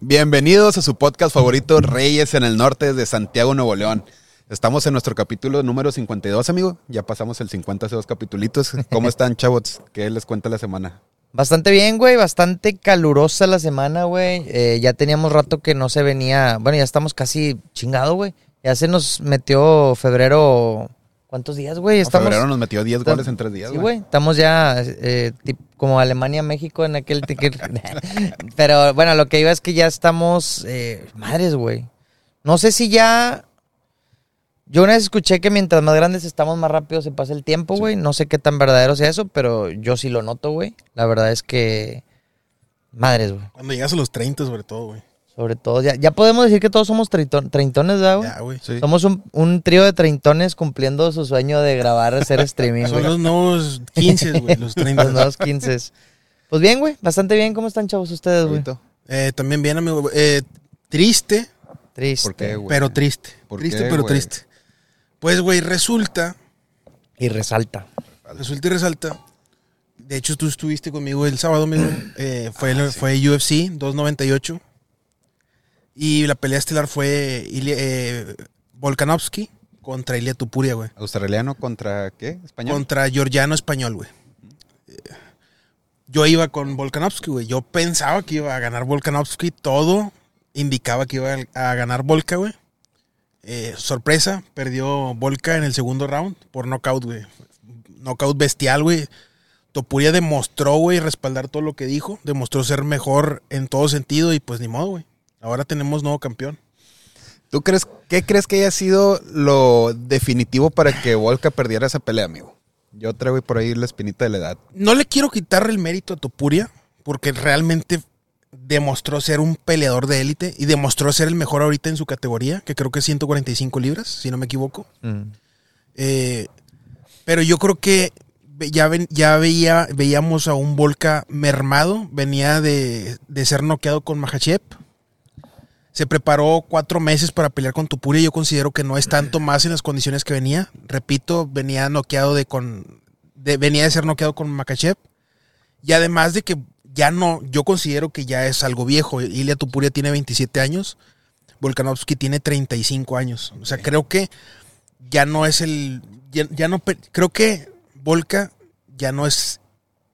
Bienvenidos a su podcast favorito, Reyes en el Norte de Santiago, Nuevo León. Estamos en nuestro capítulo número 52, amigo. Ya pasamos el 50 hace dos capitulitos. ¿Cómo están, chavos? ¿Qué les cuenta la semana? Bastante bien, güey. Bastante calurosa la semana, güey. Eh, ya teníamos rato que no se venía. Bueno, ya estamos casi chingado, güey. Ya se nos metió febrero. ¿Cuántos días, güey? Estamos. febrero nos metió 10 goles en 3 días, Sí, güey. Estamos ya eh, como Alemania, México en aquel ticket. Pero bueno, lo que iba es que ya estamos. eh, madres, güey. No sé si ya. Yo una vez escuché que mientras más grandes estamos, más rápido se pasa el tiempo, güey. No sé qué tan verdadero sea eso, pero yo sí lo noto, güey. La verdad es que. Madres, güey. Cuando llegas a los 30, sobre todo, güey. Sobre todo, ya, ya podemos decir que todos somos treintón- treintones, ¿verdad, güey? Ya, güey. Sí. Somos un, un trío de treintones cumpliendo su sueño de grabar, hacer streaming, Son güey. los nuevos 15, güey, los 30. Los nuevos 15. Pues bien, güey, bastante bien. ¿Cómo están, chavos, ustedes, güey? Eh, también bien, amigo. Eh, triste, Triste. ¿Por qué, güey? pero triste. ¿Por Triste, qué, pero güey? triste. Pues, güey, resulta, Y resalta. resulta y resalta. De hecho, tú estuviste conmigo el sábado, amigo. Eh, fue, el- fue UFC 298. Y la pelea estelar fue Ilia- eh, Volkanovski contra Ilia Tupuria, güey. ¿Australiano contra qué? ¿Español? Contra Georgiano Español, güey. Yo iba con Volkanovski, güey. Yo pensaba que iba a ganar Volkanovski. Todo indicaba que iba a ganar Volka, güey. Eh, sorpresa, perdió Volka en el segundo round por knockout, güey. Knockout bestial, güey. Topuria demostró, güey, respaldar todo lo que dijo. Demostró ser mejor en todo sentido y pues ni modo, güey. Ahora tenemos nuevo campeón. ¿Tú crees, qué crees que haya sido lo definitivo para que Volka perdiera esa pelea, amigo? Yo traigo por ahí la espinita de la edad. no le quiero quitar el mérito a Topuria, porque realmente demostró ser un peleador de élite y demostró ser el mejor ahorita en su categoría, que creo que es 145 libras, si no me equivoco. Mm. Eh, pero yo creo que ya, ven- ya veía, veíamos a un Volca mermado, venía de, de ser noqueado con Mahachev. Se preparó cuatro meses para pelear con Tupuria. Yo considero que no es tanto más en las condiciones que venía. Repito, venía noqueado de con. de- venía de ser noqueado con Makachev. Y además de que ya no. Yo considero que ya es algo viejo. Ilia Tupuria tiene 27 años. Volkanovski tiene 35 años. O sea, creo que ya no es el. Ya, ya no. Creo que Volka ya no es.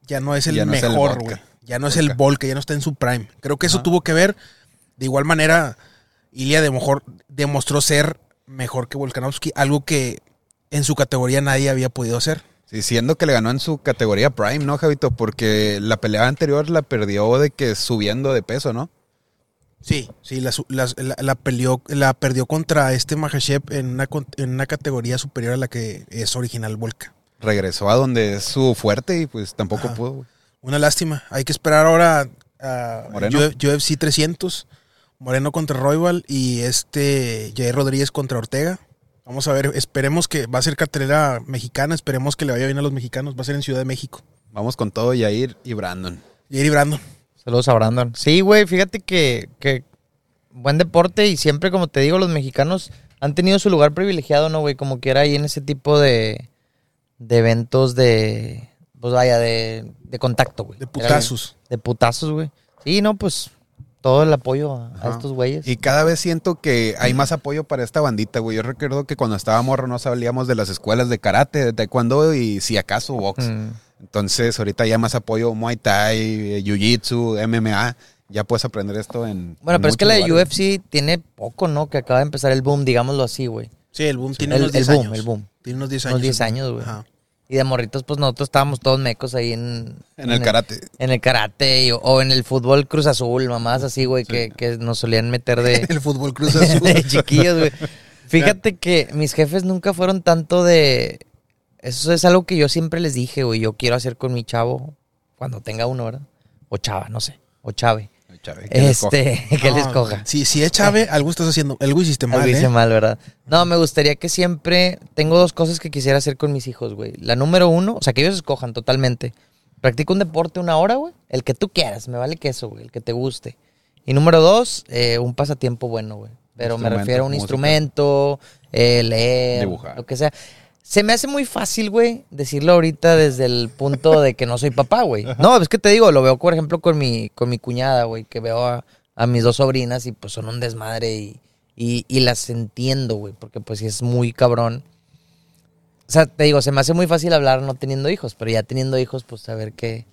Ya no es el Ya no mejor, güey. Ya no es el Volka. Ya no está en su prime. Creo que eso tuvo que ver. De igual manera, Ilia de mejor demostró ser mejor que Volkanovski, algo que en su categoría nadie había podido hacer. Sí, siendo que le ganó en su categoría Prime, ¿no, Javito? Porque la pelea anterior la perdió de que subiendo de peso, ¿no? Sí, sí, la, la, la peleó, la perdió contra este Mahashev en una, en una categoría superior a la que es original Volka. Regresó a donde es su fuerte y pues tampoco Ajá. pudo. Una lástima. Hay que esperar ahora a Moreno. UFC 300. Moreno contra Royal y este Jair Rodríguez contra Ortega. Vamos a ver, esperemos que va a ser cartelera mexicana, esperemos que le vaya bien a los mexicanos, va a ser en Ciudad de México. Vamos con todo, Yair y Brandon. Jair y Brandon. Saludos a Brandon. Sí, güey, fíjate que, que buen deporte y siempre, como te digo, los mexicanos han tenido su lugar privilegiado, ¿no, güey? Como quiera ahí en ese tipo de, de eventos de, pues vaya, de, de contacto, güey. De putazos. De putazos, güey. Sí, no, pues todo el apoyo a, estos güeyes. Y cada vez siento que hay más apoyo para esta bandita, güey. Yo recuerdo que cuando estaba morro no sabíamos de las escuelas de karate, de taekwondo y si acaso box. Mm. Entonces ahorita ya más apoyo Muay Thai, eh, Jiu-Jitsu, MMA. Ya puedes aprender esto en... Bueno, en pero es que la lugares. UFC tiene poco, ¿no? Que acaba de empezar el boom, digámoslo así, güey. Sí, el boom tiene El, unos el 10 boom, años. el boom. Tiene unos 10 años. Unos 10 años, güey. Ajá. Y de morritos, pues nosotros estábamos todos mecos ahí en... En el karate. En el karate y- o en el fútbol Cruz Azul, mamás así, güey, que, que nos solían meter de, El fútbol Cruz Azul. de chiquillos, güey. Fíjate que mis jefes nunca fueron tanto de... Eso es algo que yo siempre les dije, güey, yo quiero hacer con mi chavo cuando tenga uno, ¿verdad? O chava, no sé. O chave. Chave, que. Este, que No, les coja. Si, si es Chave, algo estás haciendo. Algo hiciste mal, Algo hice ¿eh? mal, ¿verdad? No, me gustaría que siempre... Tengo dos cosas que quisiera hacer con mis hijos, güey. La número uno, o sea, que ellos escojan totalmente. Practica un deporte una hora, güey. El que tú quieras, me vale que eso, güey. El que te guste. Y número dos, eh, un pasatiempo bueno, güey. Pero me refiero a un música. instrumento, eh, leer, Dibujar. lo que sea. Se me hace muy fácil, güey, decirlo ahorita desde el punto de que no soy papá, güey. No, es que te digo, lo veo, por ejemplo, con mi, con mi cuñada, güey, que veo a, a mis dos sobrinas y pues son un desmadre y, y, y las entiendo, güey, porque pues sí es muy cabrón. O sea, te digo, se me hace muy fácil hablar no teniendo hijos, pero ya teniendo hijos, pues saber qué...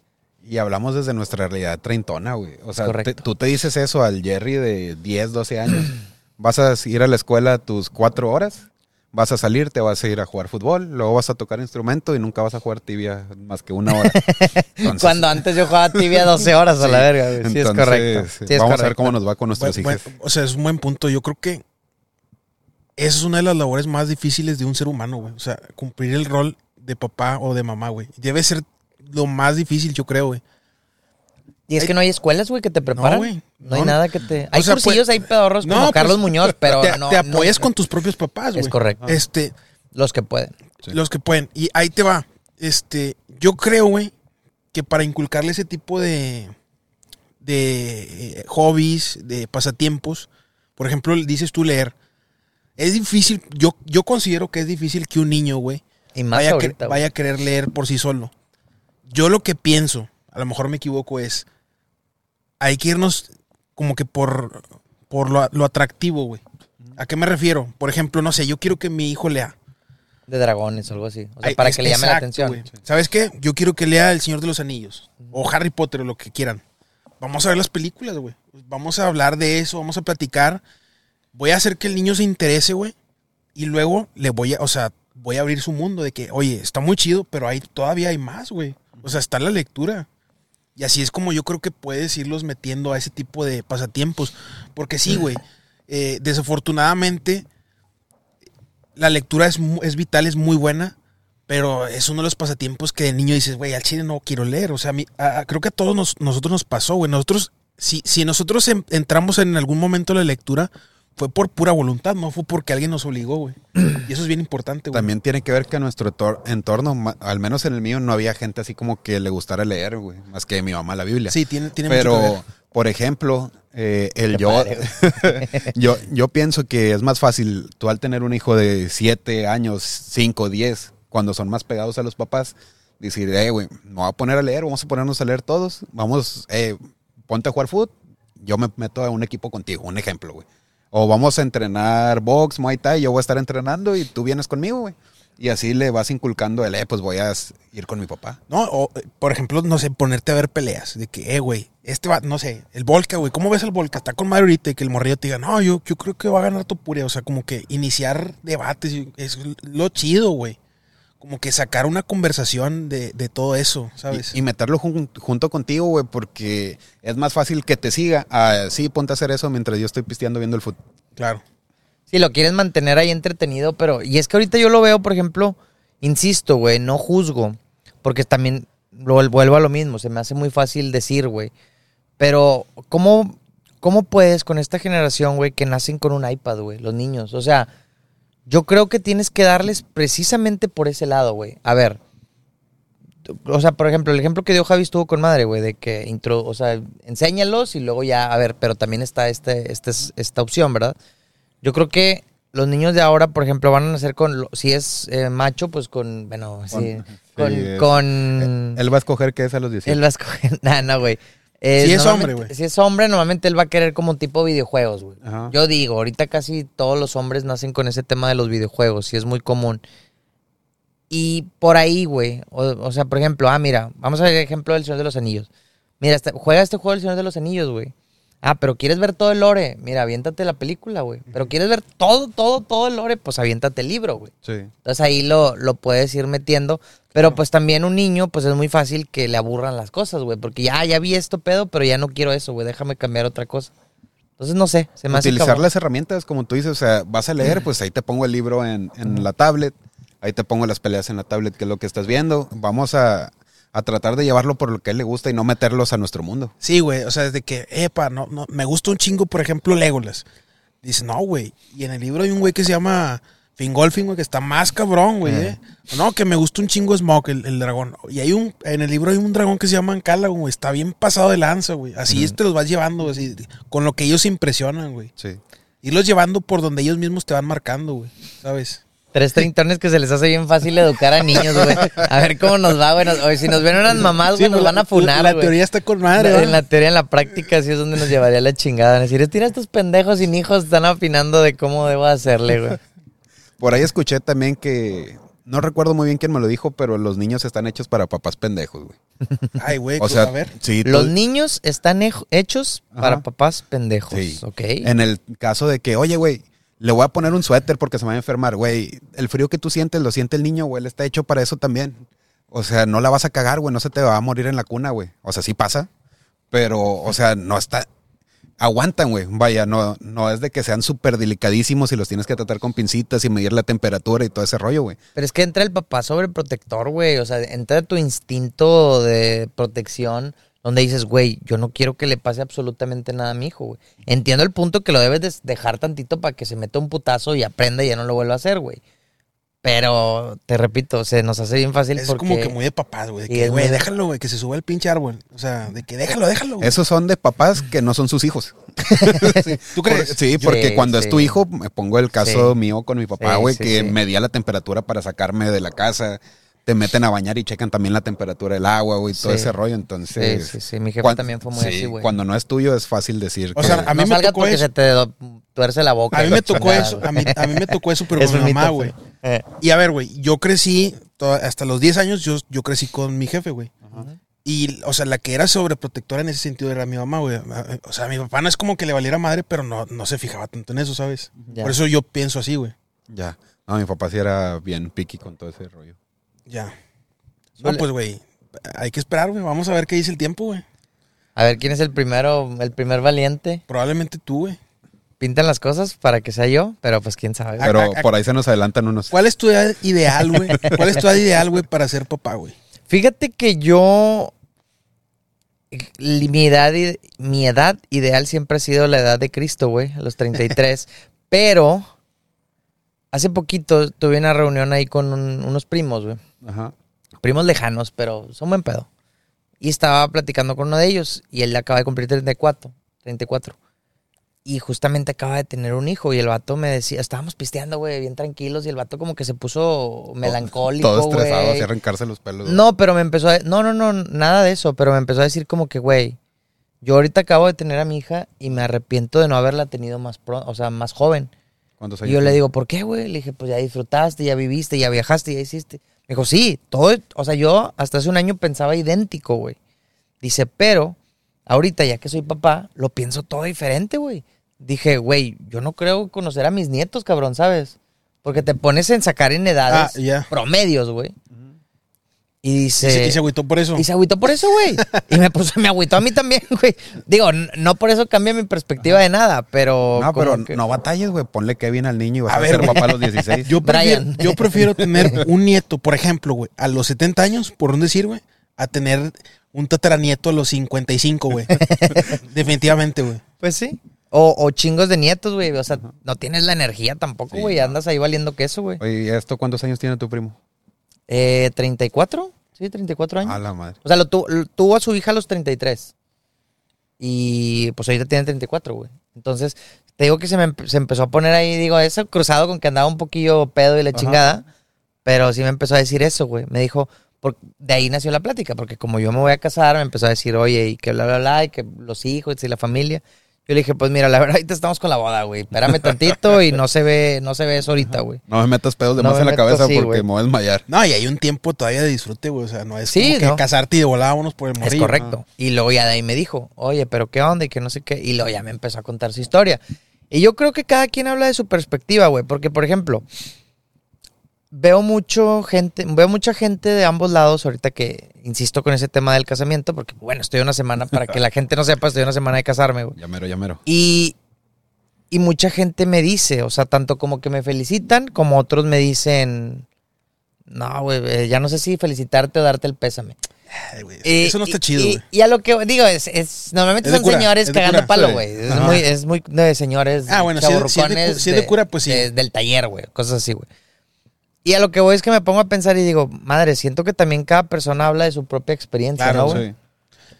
Y hablamos desde nuestra realidad treintona, güey. O sea, te- tú te dices eso al Jerry de 10, 12 años. vas a ir a la escuela tus cuatro horas, vas a salir, te vas a ir a jugar fútbol, luego vas a tocar instrumento y nunca vas a jugar tibia más que una hora. Entonces, Cuando antes yo jugaba tibia 12 horas a la sí, verga, güey. Sí, es entonces, correcto. Sí, es vamos a ver cómo nos va con nuestros Buen- hijos. o sea, es un buen punto. Yo creo que esa es una de las labores más difíciles de un ser humano, güey. O sea, cumplir el rol de papá o de mamá, güey. Debe ser lo más difícil, yo creo, güey. Y es que no hay escuelas, güey, que te preparan. No, güey. hay No. nada que te... Hay sea, cursillos, pues- hay pedorros como No, Carlos pues, Muñoz, pero te, no, te no- apoyas con tus propios papás, güey. Es correcto. Este, los que pueden. Sí. los que pueden. Y ahí te va. Este, yo creo, güey, que para inculcarle ese tipo de, de eh, hobbies, de pasatiempos, por ejemplo, dices tú leer, es difícil, yo, yo considero que es difícil que un niño, güey, Y más vaya, ahorita, que- güey. vaya a querer leer por sí solo. Yo lo que pienso, a lo mejor me equivoco, es, hay que irnos como que por, por lo, lo atractivo, güey. ¿A qué me refiero? Por ejemplo, no sé, yo quiero que mi hijo lea. De dragones o algo así. O sea, Ay, para es- que le llame la atención. ¿Sabes qué? Yo quiero que lea El Señor de los Anillos. O Harry Potter o lo que quieran. Vamos a ver las películas, güey. Vamos a hablar de eso, vamos a platicar. Voy a hacer que el niño se interese, güey. Y luego le voy a, o sea, voy a abrir su mundo de que, oye, está muy chido, pero hay, todavía hay más, güey. O sea, está la lectura. Y así es como yo creo que puedes irlos metiendo a ese tipo de pasatiempos. Porque sí, güey. eh, desafortunadamente, la lectura es, es vital, es muy buena, pero es uno de los pasatiempos que de niño dices, güey, al chile no quiero leer. O sea, a mí- creo que a todos nos- nosotros nos pasó, güey. Nosotros, si, si nosotros en- entramos en algún momento a la lectura, fue por pura voluntad, no fue porque alguien nos obligó, güey. Y eso es bien importante, güey. También tiene que ver que en nuestro tor- entorno, al menos en el mío, no había gente así como que le gustara leer, güey. Más que mi mamá la Biblia. Sí, tiene, tiene mucho que Pero, ver. por ejemplo, eh, el yo, padre, yo, yo pienso que es más fácil tú al tener un hijo de 7 años, 5, 10, cuando son más pegados a los papás, decir, eh, güey, me voy a poner a leer, vamos a ponernos a leer todos, vamos, eh, ponte a jugar fútbol, yo me meto a un equipo contigo, un ejemplo, güey. O vamos a entrenar box, muay thai, yo voy a estar entrenando y tú vienes conmigo, güey. Y así le vas inculcando el, eh, pues voy a ir con mi papá. No, o, eh, por ejemplo, no sé, ponerte a ver peleas. De que, eh, güey, este va, no sé, el Volca, güey, ¿cómo ves el Volca? Está con madre ahorita y que el morrillo te diga, no, yo, yo creo que va a ganar Topuria. O sea, como que iniciar debates es lo chido, güey. Como que sacar una conversación de, de todo eso, ¿sabes? Y, y meterlo jun- junto contigo, güey, porque es más fácil que te siga. Ah, sí, ponte a hacer eso mientras yo estoy pisteando viendo el fútbol. claro. Si lo quieres mantener ahí entretenido, pero. Y es que ahorita yo lo veo, por ejemplo, insisto, güey, no juzgo. Porque también lo, vuelvo a lo mismo. Se me hace muy fácil decir, güey. Pero, ¿cómo, ¿cómo puedes con esta generación, güey, que nacen con un iPad, güey? Los niños. O sea, yo creo que tienes que darles precisamente por ese lado, güey. A ver. O sea, por ejemplo, el ejemplo que dio Javi estuvo con madre, güey, de que intro, o sea, enséñalos y luego ya, a ver, pero también está este, este, esta opción, ¿verdad? Yo creo que los niños de ahora, por ejemplo, van a nacer con, si es eh, macho, pues con, bueno, sí, con, sí, es- con, Él va a escoger qué es a los 18. él va a escoger, nah, no, güey. Si es hombre, güey. Si es hombre, normalmente él va a querer como tipo videojuegos, güey. Yo digo, ahorita casi todos los hombres nacen con ese tema de los videojuegos, y es muy común. Y por ahí, güey, o, o sea, por ejemplo, ah, mira, vamos a ver el ejemplo del Señor de los Anillos. Mira, este- juega este juego del Señor de los Anillos, güey. Ah, pero quieres ver todo el lore. Mira, aviéntate la película, güey. Pero quieres ver todo, todo, todo el lore, pues aviéntate el libro, güey. Sí. Entonces ahí lo, lo puedes ir metiendo. Pero pues también un niño, pues es muy fácil que le aburran las cosas, güey. Porque ya, ya vi esto pedo, pero ya no quiero eso, güey. Déjame cambiar otra cosa. Entonces no sé, se me hace Utilizar cabrón. las herramientas, como tú dices, o sea, vas a leer, pues ahí te pongo el libro en, en la tablet, ahí te pongo las peleas en la tablet, que es lo que estás viendo. Vamos a, a tratar de llevarlo por lo que a él le gusta y no meterlos a nuestro mundo. Sí, güey, o sea, desde que, epa, no, no, me gusta un chingo, por ejemplo, Legolas. Dice, no, güey. Y en el libro hay un güey que se llama Fingolfin, güey, que está más cabrón, güey, eh. No, que me gusta un chingo Smoke, el, el dragón. Y hay un, en el libro hay un dragón que se llama Ancalagon, güey. Está bien pasado de lanza, güey. Así te los vas llevando, así, con lo que ellos se impresionan, güey. Sí. Irlos llevando por donde ellos mismos te van marcando, güey. ¿Sabes? Tres treintones que se les hace bien fácil educar a niños, güey. A ver cómo nos va, güey. Oye, si nos ven unas mamás, güey, Sí, nos la- van a funar, La güey. teoría está con madre, en la teoría, en la práctica, sí es donde nos llevaría la chingada. Decir, tira estos pendejos sin hijos, están opinando de cómo debo hacerle, güey. Por ahí escuché también que. No recuerdo muy bien quién me lo dijo, pero los niños están hechos para papás pendejos, güey. Ay, güey, O sea, a ver. sí, tú- Los niños están hechos para papás pendejos, Sí. ¿ok? En el caso de que, oye, güey, le voy a poner un suéter porque se me va a enfermar, güey. El frío que tú sientes, lo siente el niño, güey. Él está hecho para eso también. O sea, no la vas a cagar, güey. No se te va a morir en la cuna, güey. O sea, sí pasa. Pero, o sea, no está. Aguantan, güey. Vaya, no, no es de que sean súper delicadísimos y los tienes que tratar con pincitas y medir la temperatura y todo ese rollo, güey. Pero es que entra el papá sobreprotector, güey. O sea, entra tu instinto de protección donde dices, güey, yo no quiero que le pase absolutamente nada a mi hijo, güey. Entiendo el punto que lo debes de dejar tantito para que se meta un putazo y aprenda y ya no lo vuelva a hacer, güey. Pero, te repito, se nos hace bien fácil Es porque... como que muy de papás, güey. de Sí, que, güey, muy- déjalo, güey, que se suba el pinche árbol. O sea, de que déjalo, déjalo. Esos son de papás que no son sus hijos. ¿Tú crees? Por- sí, porque Sí, cuando es tu sí. hijo, me pongo el caso Sí. mío con mi papá, Sí, güey, sí, que sí. medía la temperatura para sacarme de la casa. Te meten a bañar y checan también la temperatura del agua, güey, todo Sí. ese rollo. Sí, Entonces, sí, sí. Mi jefa cuan- también fue muy sí, así, güey. Cuando no es tuyo es fácil decir O que- sea, a mí no me salgas tocó porque eso. se te tuerce la boca. A mí me tocó chingada, eso, a mí, a mí me tocó eso, pero Es con mi mamá, güey. Eh, Y a ver, güey, yo crecí, hasta los 10 años, yo, yo crecí con mi jefe, güey. Y, o sea, la que era sobreprotectora en ese sentido era mi mamá, güey. O sea, mi papá no es como que le valiera madre, pero no, no se fijaba tanto en eso, ¿sabes? Ya. Por eso yo pienso así, güey. ya. No, mi papá sí era bien picky con todo ese rollo. Ya. No, pues, güey, hay que esperar, güey. Vamos a ver qué dice el tiempo, güey. A ver, ¿quién es el primero, el primer valiente? Probablemente tú, güey. Pintan las cosas para que sea yo, pero pues quién sabe. Pero por ahí se nos adelantan unos. ¿Cuál es tu edad ideal, güey? ¿Cuál es tu edad ideal, güey, para ser papá, güey? Fíjate que yo. Mi edad, mi edad ideal siempre ha sido la edad de Cristo, güey, a los 33. pero hace poquito tuve una reunión ahí con un- unos primos, güey. Ajá. Primos lejanos, pero son buen pedo. Y estaba platicando con uno de ellos y él acaba de cumplir 34. 34. Y justamente acaba de tener un hijo y el vato me decía, estábamos pisteando, güey, bien tranquilos y el vato como que se puso melancólico, Todo estresado, así arrancarse los pelos. No, pero me empezó a... No, no, no, nada de eso, pero me empezó a decir como que, güey, yo ahorita acabo de tener a mi hija y me arrepiento de no haberla tenido más pronto, o sea, más joven. ¿Cuántos Y yo le digo, ¿por qué, güey? Le dije, pues ya disfrutaste, ya viviste, ya viajaste, ya hiciste. Me dijo, sí, todo, o sea, yo hasta hace un año pensaba idéntico, güey. Dice, pero ahorita ya que soy papá, lo pienso todo diferente, güey. Dije, güey, yo no creo conocer a mis nietos, cabrón, ¿sabes? Porque te pones en sacar en edades Ah, ya. promedios, güey. Y dice... se, y se agüitó por eso. Y se agüitó por eso, güey. Y me puso, me agüitó a mí también, güey. Digo, no por eso cambia mi perspectiva de nada, pero. No, pero que- no batalles, güey. Ponle Kevin al niño y vas A a, ver, ser papá a los 16. Yo prefiero, Brian. yo prefiero tener un nieto, por ejemplo, güey, a los 70 años, por un decir, güey, a tener un tataranieto a los 55, güey. Definitivamente, güey. Pues sí. O, o chingos de nietos, güey. O sea, no tienes la energía tampoco, Sí, güey. no. Andas ahí valiendo queso, güey. Oye, ¿y esto cuántos años tiene tu primo? Eh, ¿34? Sí, 34 años. A la madre. O sea, lo tu- lo- tuvo a su hija a los 33. Y pues ahorita tiene 34, güey. Entonces, te digo que se me se empezó a poner ahí, digo, eso cruzado con que andaba un poquillo pedo y la Ajá. chingada. Pero sí me empezó a decir eso, güey. Me dijo, por- de ahí nació la plática, porque como yo me voy a casar, me empezó a decir, oye, y que bla, bla, bla, y que los hijos y la familia. Yo le dije, pues mira, la verdad, ahorita estamos con la boda, güey. Espérame tantito y no se ve, no se ve eso ahorita, güey. No me metas pedos de No más me en la meto cabeza porque güey. me voy a desmayar. No, y hay un tiempo todavía de disfrute, güey. O sea, no es Sí, como que casarte y de volada vámonos por el Es morrillo. correcto. Y luego ya de ahí me dijo, oye, pero qué onda y que no sé qué. Y luego ya me empezó a contar su historia. Y yo creo que cada quien habla de su perspectiva, güey. Porque, por ejemplo, veo mucho gente, veo mucha gente de ambos lados ahorita que insisto con ese tema del casamiento, porque bueno, estoy una semana, para que la gente no sepa, estoy una semana de casarme, güey. Ya mero, ya mero. Y, y mucha gente me dice, o sea, tanto como que me felicitan, como otros me dicen, no, güey, eh, ya no sé si felicitarte o darte el pésame. Ay, güey, Eh, eso no está y- chido, y, güey. y a lo que digo, es, es normalmente Es son cura, señores cagando cura, palo, güey. Es muy, es muy de señores Ah, bueno, si es de- si es de cu- chavorrucones si es de cura, pues sí. del taller, güey. Cosas así, güey. Y a lo que voy es que me pongo a pensar y digo, madre, siento que también cada persona habla de su propia experiencia, Claro, ¿no, güey? Sí.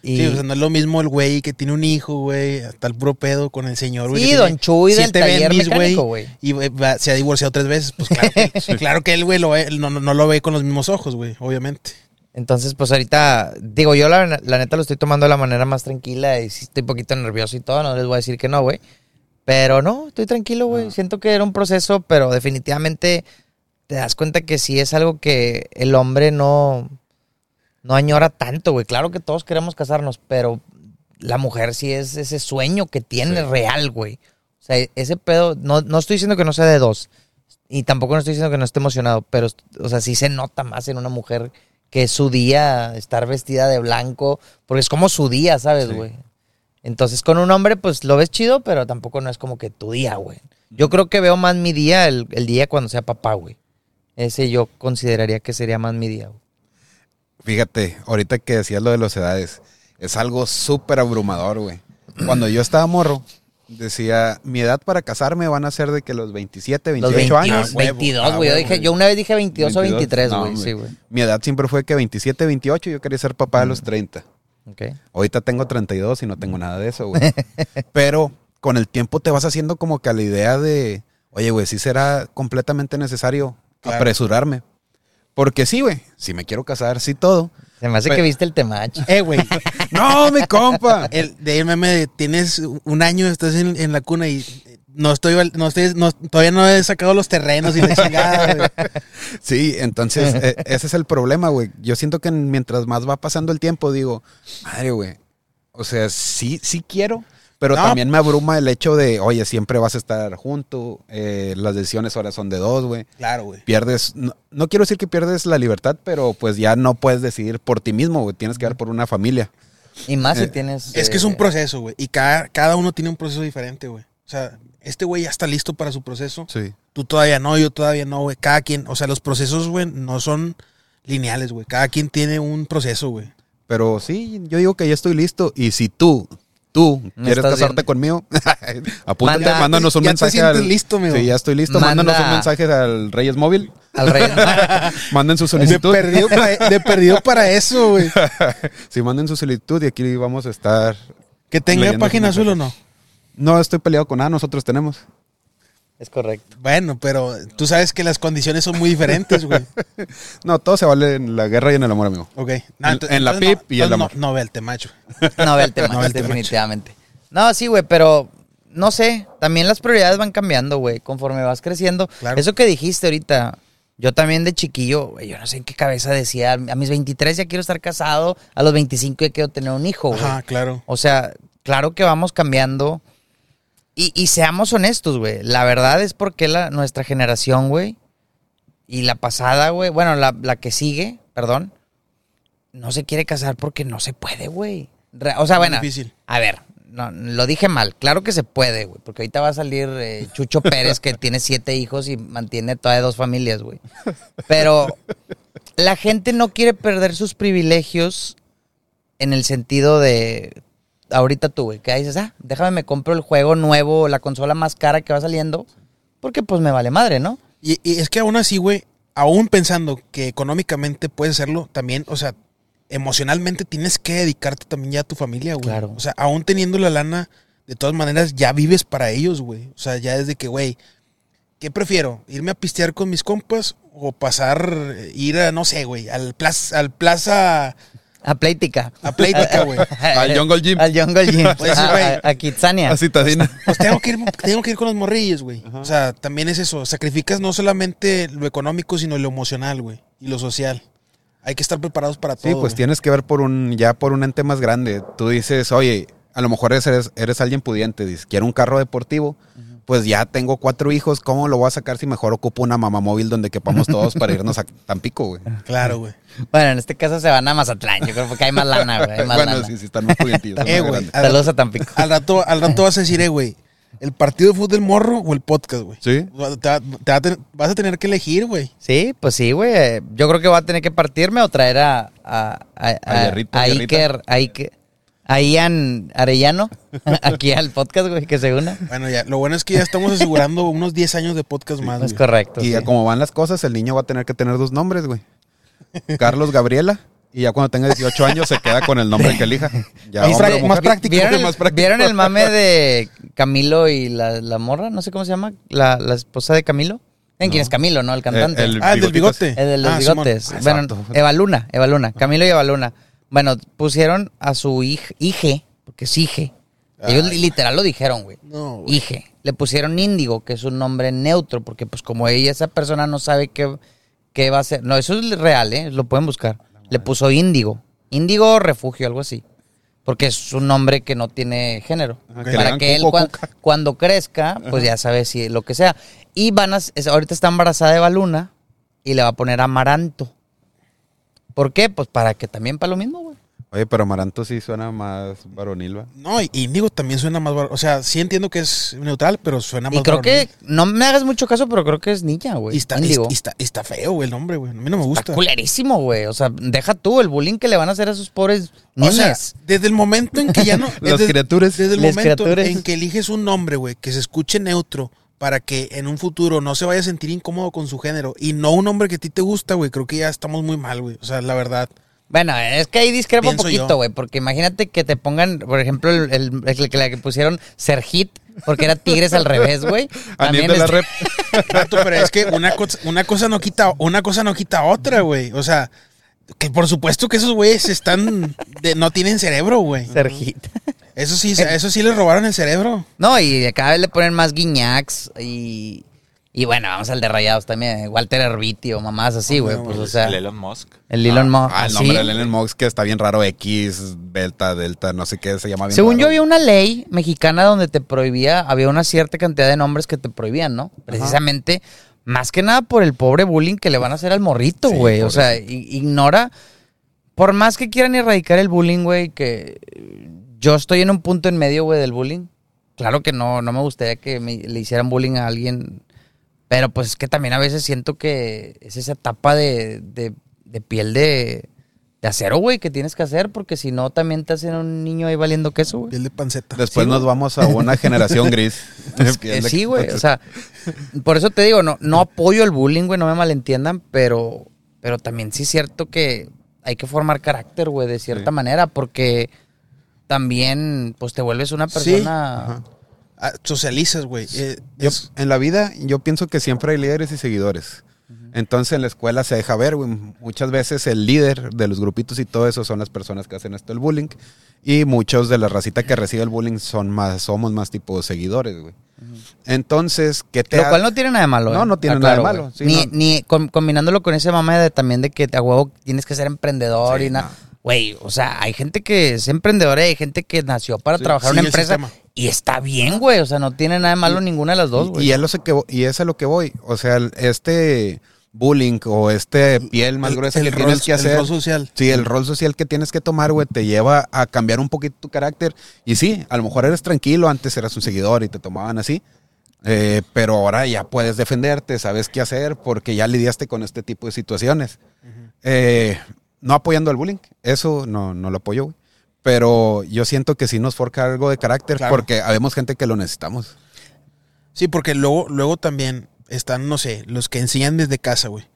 Y, Sí, o sea, no es lo mismo el güey que tiene un hijo, güey, hasta el puro pedo con el señor, güey. Sí, Don Chuy del taller bendis, mecánico, güey. Y se ha divorciado tres veces. Pues claro que, claro que él, güey, no, no- no lo ve con los mismos ojos, güey, obviamente. Entonces, pues ahorita, digo, yo la, la neta lo estoy tomando de la manera más tranquila y sí estoy un poquito nervioso y todo, no les voy a decir que no, güey. Pero no, estoy tranquilo, güey. Siento que era un proceso, pero definitivamente te das cuenta que sí es algo que el hombre no, no añora tanto, güey. Claro que todos queremos casarnos, pero la mujer sí es ese sueño que tiene Sí. real, güey. O sea, ese pedo, no, no estoy diciendo que no sea de dos. Y tampoco no estoy diciendo que no esté emocionado, pero, o sea, sí se nota más en una mujer que es su día estar vestida de blanco, porque es como su día, ¿sabes, Sí. güey? Entonces, con un hombre, pues lo ves chido, pero tampoco no es como que tu día, güey. Yo creo que veo más mi día el, el día cuando sea papá, güey. Ese yo consideraría que sería más mi día, güey. Fíjate, ahorita que decías lo de las edades, es algo súper abrumador, güey. Cuando yo estaba morro, decía, mi edad para casarme van a ser de que los 27, Los 28 20 años. 22, Ah, güey. yo, dije- yo una vez dije 22 o 22, 23, no, güey. hombre. sí, güey. Mi edad siempre fue que 27, 28, yo quería ser papá a los 30. Ok. Ahorita tengo 32 y no tengo nada de eso, güey. Pero con el tiempo te vas haciendo como que a la idea de, oye, güey, sí será completamente necesario Claro. apresurarme. Porque sí, güey, si me quiero casar, sí todo. Se me hace que viste el temacho. Eh, güey. No, mi compa. El, de ahí el meme de tienes un año, estás en, en la cuna y no estoy, no estoy, no- todavía no he sacado los terrenos y la chingada, güey. Sí, entonces e- ese es el problema, güey. Yo siento que mientras más va pasando el tiempo, digo, madre, güey. O sea, sí, sí quiero, pero No. también me abruma el hecho de, oye, siempre vas a estar junto, eh, las decisiones ahora son de dos, güey. Claro, güey. Pierdes, no, no quiero decir que pierdes la libertad, pero pues ya no puedes decidir por ti mismo, güey. Tienes que dar por una familia. Y más si Eh, tienes. Es que es un eh, proceso, güey. Y cada, cada uno tiene un proceso diferente, güey. O sea, este güey ya está listo para su proceso. Sí. Tú todavía no, yo todavía no, güey. Cada quien, o sea, los procesos, güey, no son lineales, güey. Cada quien tiene un proceso, güey. Pero sí, yo digo que ya estoy listo. Y si tú, tú quieres casarte viendo. conmigo, apúntate, Manda- mándanos un ya mensaje. al- listo, amigo. Sí, ya estoy listo. Manda- Mándanos un mensaje al Reyes Móvil. Al rey. Manden su De solicitud. perdido, para, de perdido para eso, güey. Si manden su solicitud y aquí vamos a estar. Que tenga página azul o no. No estoy peleado con nada, nosotros tenemos. Es correcto. Bueno, pero tú sabes que las condiciones son muy diferentes, güey. No, todo se vale en la guerra y en el amor, amigo. Ok. En- en la pip no, y el amor. No, no ve el temacho. No ve el tema, No ve el tema. definitivamente. No, sí, güey, pero no sé. También las prioridades van cambiando, güey, conforme vas creciendo. Claro. Eso que dijiste ahorita, yo también de chiquillo, güey, yo no sé en qué cabeza decía, a mis 23 ya quiero estar casado, a los 25 ya quiero tener un hijo, güey. Ajá, claro. O sea, claro que vamos cambiando. Y, y seamos honestos, güey. La verdad es porque la, nuestra generación, güey, y la pasada, güey, bueno, la, la que sigue, perdón, no se quiere casar porque no se puede, güey. O sea, bueno, difícil. a ver, no, lo dije mal. Claro que se puede, güey, porque ahorita va a salir eh, Chucho Pérez, que tiene siete hijos y mantiene todavía dos familias, güey. Pero la gente no quiere perder sus privilegios en el sentido de ahorita tú, güey, que dices, ah, déjame me compro el juego nuevo, la consola más cara que va saliendo, porque pues me vale madre, ¿no? Y, y es que aún así, güey, aún pensando que económicamente puedes hacerlo, también, o sea, emocionalmente tienes que dedicarte también ya a tu familia, güey. Claro. O sea, aún teniendo la lana, de todas maneras, ya vives para ellos, güey. O sea, ya desde que, güey, ¿qué prefiero? ¿Irme a pistear con mis compas o pasar, eh, ir a, no sé, güey, al plaza, al plaza, A Playtica. a Playtica, güey? Al Jungle Gym. Al Jungle Gym. Pues sí, a, güey. a- a Kitsania. A citadina. Pues tengo que ir, tengo que ir con los morrillos, güey. O sea, también es eso. Sacrificas no solamente lo económico, sino lo emocional, güey. Y lo social. Hay que estar preparados para todo. Sí, pues tienes que ver por un, ya por un ente más grande. Tú dices, oye, a lo mejor eres, eres alguien pudiente, dices, quiero un carro deportivo. Pues ya tengo cuatro hijos, ¿cómo lo voy a sacar si mejor ocupo una mamá móvil donde quepamos todos para irnos a Tampico, güey? Claro, güey. Bueno, en este caso se van a Mazatlán, yo creo porque hay más lana, güey. Hay más Bueno, lana. sí, sí, están muy pudientillos. son Eh, güey. Saludos a Tampico. al rato, al rato vas a decir, eh, güey, ¿el partido de fútbol del morro o el podcast, güey? Sí. Te va- te va a ten- vas a tener que elegir, güey. Sí, pues sí, güey. Yo creo que voy a tener que partirme o traer a, a, a, A a Guerrita. Iker, a Iker, a Ian Arellano, aquí al podcast, güey, que se una. Bueno, ya. Lo bueno es que ya estamos asegurando unos 10 años de podcast más, Es güey. correcto. Y sí. a como van las cosas, el niño va a tener que tener dos nombres, güey. Carlos Gabriela Y ya cuando tenga 18 años se queda con el nombre que elija. Ya, Más hombre práctico, más práctico. ¿Vieron el, más práctico. vieron el mame de Camilo y la, la morra? No sé cómo se llama. La, la esposa de Camilo. ¿En quién No. es Camilo, no? El cantante. El- Ah, el del bigote. El de los Ah, bigotes. Bueno, exacto. Eva Luna, Eva Luna. Camilo y Eva Luna. Bueno, pusieron a su hija, hije, porque es hije. Ellos Ay. literal lo dijeron, güey. No, güey. Hije. Le pusieron Índigo, que es un nombre neutro, porque pues como ella, esa persona no sabe qué, qué va a hacer. No, eso es real, ¿eh? Lo pueden buscar. Le puso Índigo. Índigo refugio, algo así. Porque es un nombre que no tiene género. Ajá, que le Para que él cuca. cuando crezca, pues ya sabe si lo que sea. Y van a, ahorita está embarazada de Eva Luna y le va a poner Amaranto. ¿Por qué? Pues para que también para lo mismo, güey. Oye, pero Amaranto sí suena más varonil, ¿va? No, y Índigo también suena más... bar- O sea, sí entiendo que es neutral, pero suena más Y creo varonil. que, no me hagas mucho caso, pero creo que es niña, güey. Y está, y está, y está feo, güey, el nombre, güey. A mí no me Está gusta. culerísimo, güey. O sea, deja tú el bullying que le van a hacer a esos pobres O sea, niñas. desde el momento en que ya no... Las desde, criaturas. Desde el momento criaturas. en que eliges un nombre, güey, que se escuche neutro para que en un futuro no se vaya a sentir incómodo con su género y no un nombre que a ti te gusta, güey, creo que ya estamos muy mal, güey. O sea, la verdad. Bueno, es que ahí discrepo un poquito, güey. Porque imagínate que te pongan, por ejemplo, el, el- el que la que pusieron Sergit, porque era Tigres al revés, güey. También de la es- rep. Pero es que una cosa, una cosa no quita, una cosa no quita otra, güey. O sea, que por supuesto que esos güeyes están, de- no tienen cerebro, güey. Sergit. Eso sí, eso sí les robaron el cerebro. No, y cada vez le ponen más guiñacs y... Y bueno, vamos al de Rayados también. Walter Herbiti o mamás así, güey. Pues, o El Elon Musk. el Elon Musk. Ah, el nombre de Elon Musk que está bien raro. X, Delta, Delta, no sé qué, se llama bien Según yo había una ley mexicana donde te prohibía, había una cierta cantidad de nombres que te prohibían, ¿no? Precisamente, más que nada por el pobre bullying que le van a hacer al morrito, Sí, güey. o sea, ignora, por más que quieran erradicar el bullying, güey, que yo estoy en un punto en medio, güey, del bullying. Claro que no, no me gustaría que me- le hicieran bullying a alguien, pero pues es que también a veces siento que es esa etapa de, de- de piel de, de acero, güey, que tienes que hacer, porque si no también te hacen un niño ahí valiendo queso, güey. Piel de panceta. Después Sí, nos vamos a una generación gris. Eh, sí, güey. O sea, por eso te digo, no, no apoyo el bullying, güey, no me malentiendan, pero, pero también sí es cierto que hay que formar carácter, güey, de cierta Sí. manera, porque también, pues te vuelves una persona. Ah, socializas, güey. Eh, es- en la vida, yo pienso que siempre hay líderes y seguidores. Entonces en la escuela se deja ver, güey. Muchas veces el líder de los grupitos y todo eso son las personas que hacen esto el bullying. Y muchos de la racita que recibe el bullying son más, somos más tipo seguidores, güey. Entonces, ¿qué te Lo ha- cual no tiene nada de malo. No, ¿eh? no tiene Está nada de malo, sí, ni, no. ni com- combinándolo con ese mame de también de que a huevo tienes que ser emprendedor Sí, y nada. no. Güey, o sea, hay gente que es emprendedora y hay gente que nació para Sí, trabajar en una empresa y está bien, güey. O sea, no tiene nada de malo ninguna de las dos, Y- güey. Y, es lo sé que, vo- y es a lo que voy. O sea, este bullying o este piel más el- gruesa el que rol- tienes que el hacer. rol social. Sí, el rol social que tienes que tomar, güey, te lleva a cambiar un poquito tu carácter. Y sí, a lo mejor eres tranquilo, antes eras un seguidor y te tomaban así. eh, pero ahora ya puedes defenderte, sabes qué hacer porque ya lidiaste con este tipo de situaciones. Eh, no apoyando el bullying, eso no, no lo apoyo, güey. Pero yo siento que sí nos forca algo de carácter Claro. porque habemos gente que lo necesitamos. Sí, porque luego, luego también están, no sé, los que enseñan desde casa, güey.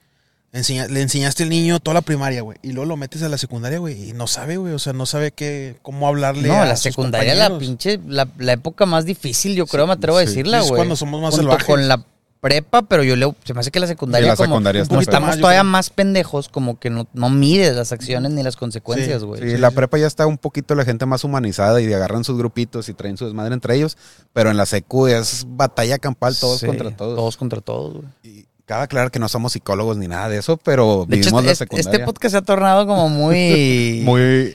Enseña- le enseñaste al niño toda la primaria, güey. Y luego lo metes a la secundaria, güey. Y no sabe, güey. O sea, no sabe qué, cómo hablarle No, a la sus secundaria es la pinche, la, la época más difícil, yo creo, me atrevo a sí. decirla, Es güey. cuando somos más Junto salvajes. con la prepa, pero yo le, se me hace que la secundaria, Sí, la como, secundaria como está estamos todavía más pendejos, como que no, no mides las acciones ni las consecuencias, Sí, güey. Sí, la prepa ya está un poquito la gente más humanizada y agarran sus grupitos y traen su desmadre entre ellos, pero en la secu es batalla campal todos Sí, contra todos. Todos contra todos, güey. Y cabe aclarar que no somos psicólogos ni nada de eso, pero De hecho, vivimos la este, secundaria. este podcast se ha tornado como muy, muy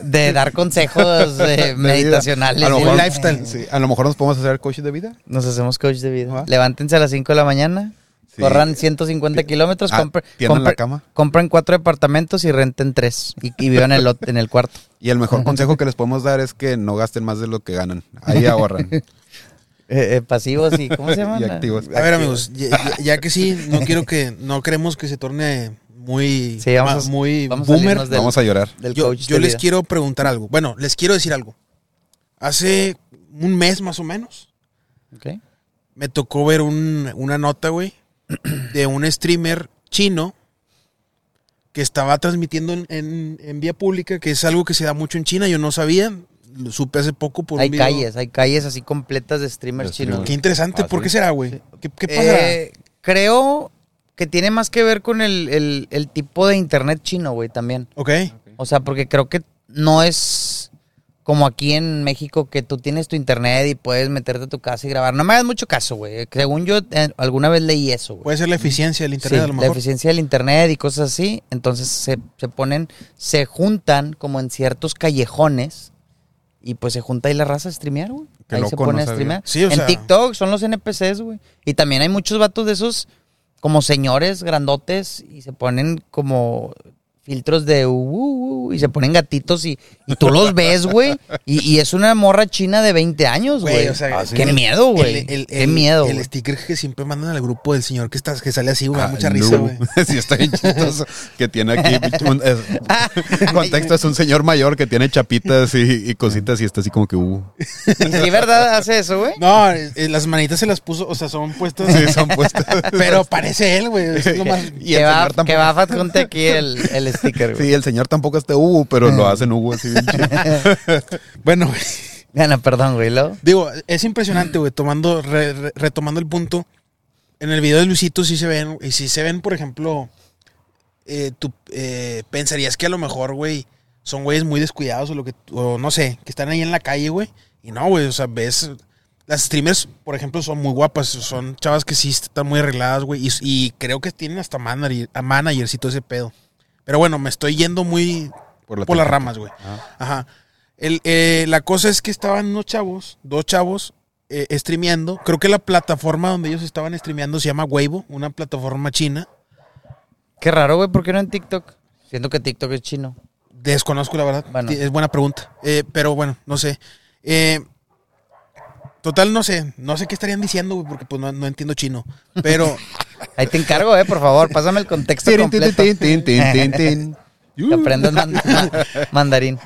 de dar consejos eh, meditacionales. A lo lifestyle. sí, a lo mejor nos podemos hacer coach de vida. Nos hacemos coach de vida. Levántense a las 5 de la mañana, Sí. corran 150 kilómetros, Ah, compre- ¿tienen la cama? compren cuatro departamentos y renten tres y, y vivan en el, en el cuarto. Y el mejor consejo que les podemos dar es que no gasten más de lo que ganan. Ahí ahorran. Eh, eh, pasivos y ¿cómo se llaman? y activos. A ver, amigos, ya, ya- ya que sí, no quiero que, no queremos que se torne muy, Sí, vamos ma- a- muy vamos boomer. del- Vamos a llorar. Del Yo, coach yo de les vida. quiero preguntar algo. Bueno, les quiero decir algo. Hace un mes más o menos, Ok. me tocó ver un- una nota, güey, de un streamer chino que estaba transmitiendo en, en- en vía pública, que es algo que se da mucho en China. Yo no sabía, lo supe hace poco por Hay un video. calles, hay calles así completas de streamers chinos. Qué interesante, Ah, ¿por sí. qué será, güey? ¿Qué, qué pasará? Eh, creo que tiene más que ver con el, el- el tipo de internet chino, güey, también. ok. O sea, porque creo que no es como aquí en México que tú tienes tu internet y puedes meterte a tu casa y grabar. No me hagas mucho caso, güey. Según yo, eh, alguna vez leí eso, güey. Puede ser la eficiencia del internet Sí, a lo la eficiencia del internet y cosas así. Entonces se, se ponen, se juntan como en ciertos callejones y pues se junta ahí la raza a streamear, güey. Ahí se pone no a streamear. Sí, o en sea- TikTok son los NPCs, güey. Y también hay muchos vatos de esos como señores grandotes y se ponen como filtros de uh, uh, uh, y se ponen gatitos y, y tú los ves, güey. Y, y es una morra china de 20 años, Güey, o sea, Ah, sí. Qué el- miedo, güey. Qué miedo. El sticker que siempre mandan al grupo del señor que, está, que sale así, güey. da Ah, mucha no. risa, güey. sí, está bien chistoso. Que tiene aquí. un- es- contexto: es un señor mayor que tiene chapitas y, y cositas y está así como que. Uh. ¿Y sí, verdad hace eso, güey? No, eh, las manitas se las puso, o sea, son puestas. Sí, son puestas. Pero parece él, güey. Es lo más. Y que, va, que va Fat Junte aquí el, el sticker, güey. Sí, el señor tampoco está Hugo, pero lo hacen Hugo así bien chido. Bueno, güey. Gana, perdón, güey. ¿lo? Digo, es impresionante, güey, tomando, re- re- retomando el punto. En el video de Luisito sí se ven, y si se ven, por ejemplo, eh, tú eh, pensarías que a lo mejor, güey, son güeyes muy descuidados o lo que, o no sé, que están ahí en la calle, güey. Y no, güey, o sea, ves, las streamers, por ejemplo, son muy guapas, son chavas que sí están muy arregladas, güey, y, y creo que tienen hasta manager, a managers y todo ese pedo. Pero bueno, me estoy yendo muy Por, la por las ramas, güey. Ah. Ajá. El, eh, la cosa es que estaban unos chavos, dos chavos, eh, streameando. Creo que la plataforma donde ellos estaban streameando se llama Weibo, una plataforma china. Qué raro, güey. ¿Por qué no en TikTok? Siento que TikTok es chino. Desconozco, la verdad. Bueno. Es buena pregunta. Eh, pero bueno, no sé. Eh, total, no sé. No sé qué estarían diciendo, güey, porque pues no, no entiendo chino. Pero Ahí te encargo, eh, por favor. Pásame el contexto completo. Que aprendas ma- mandarín.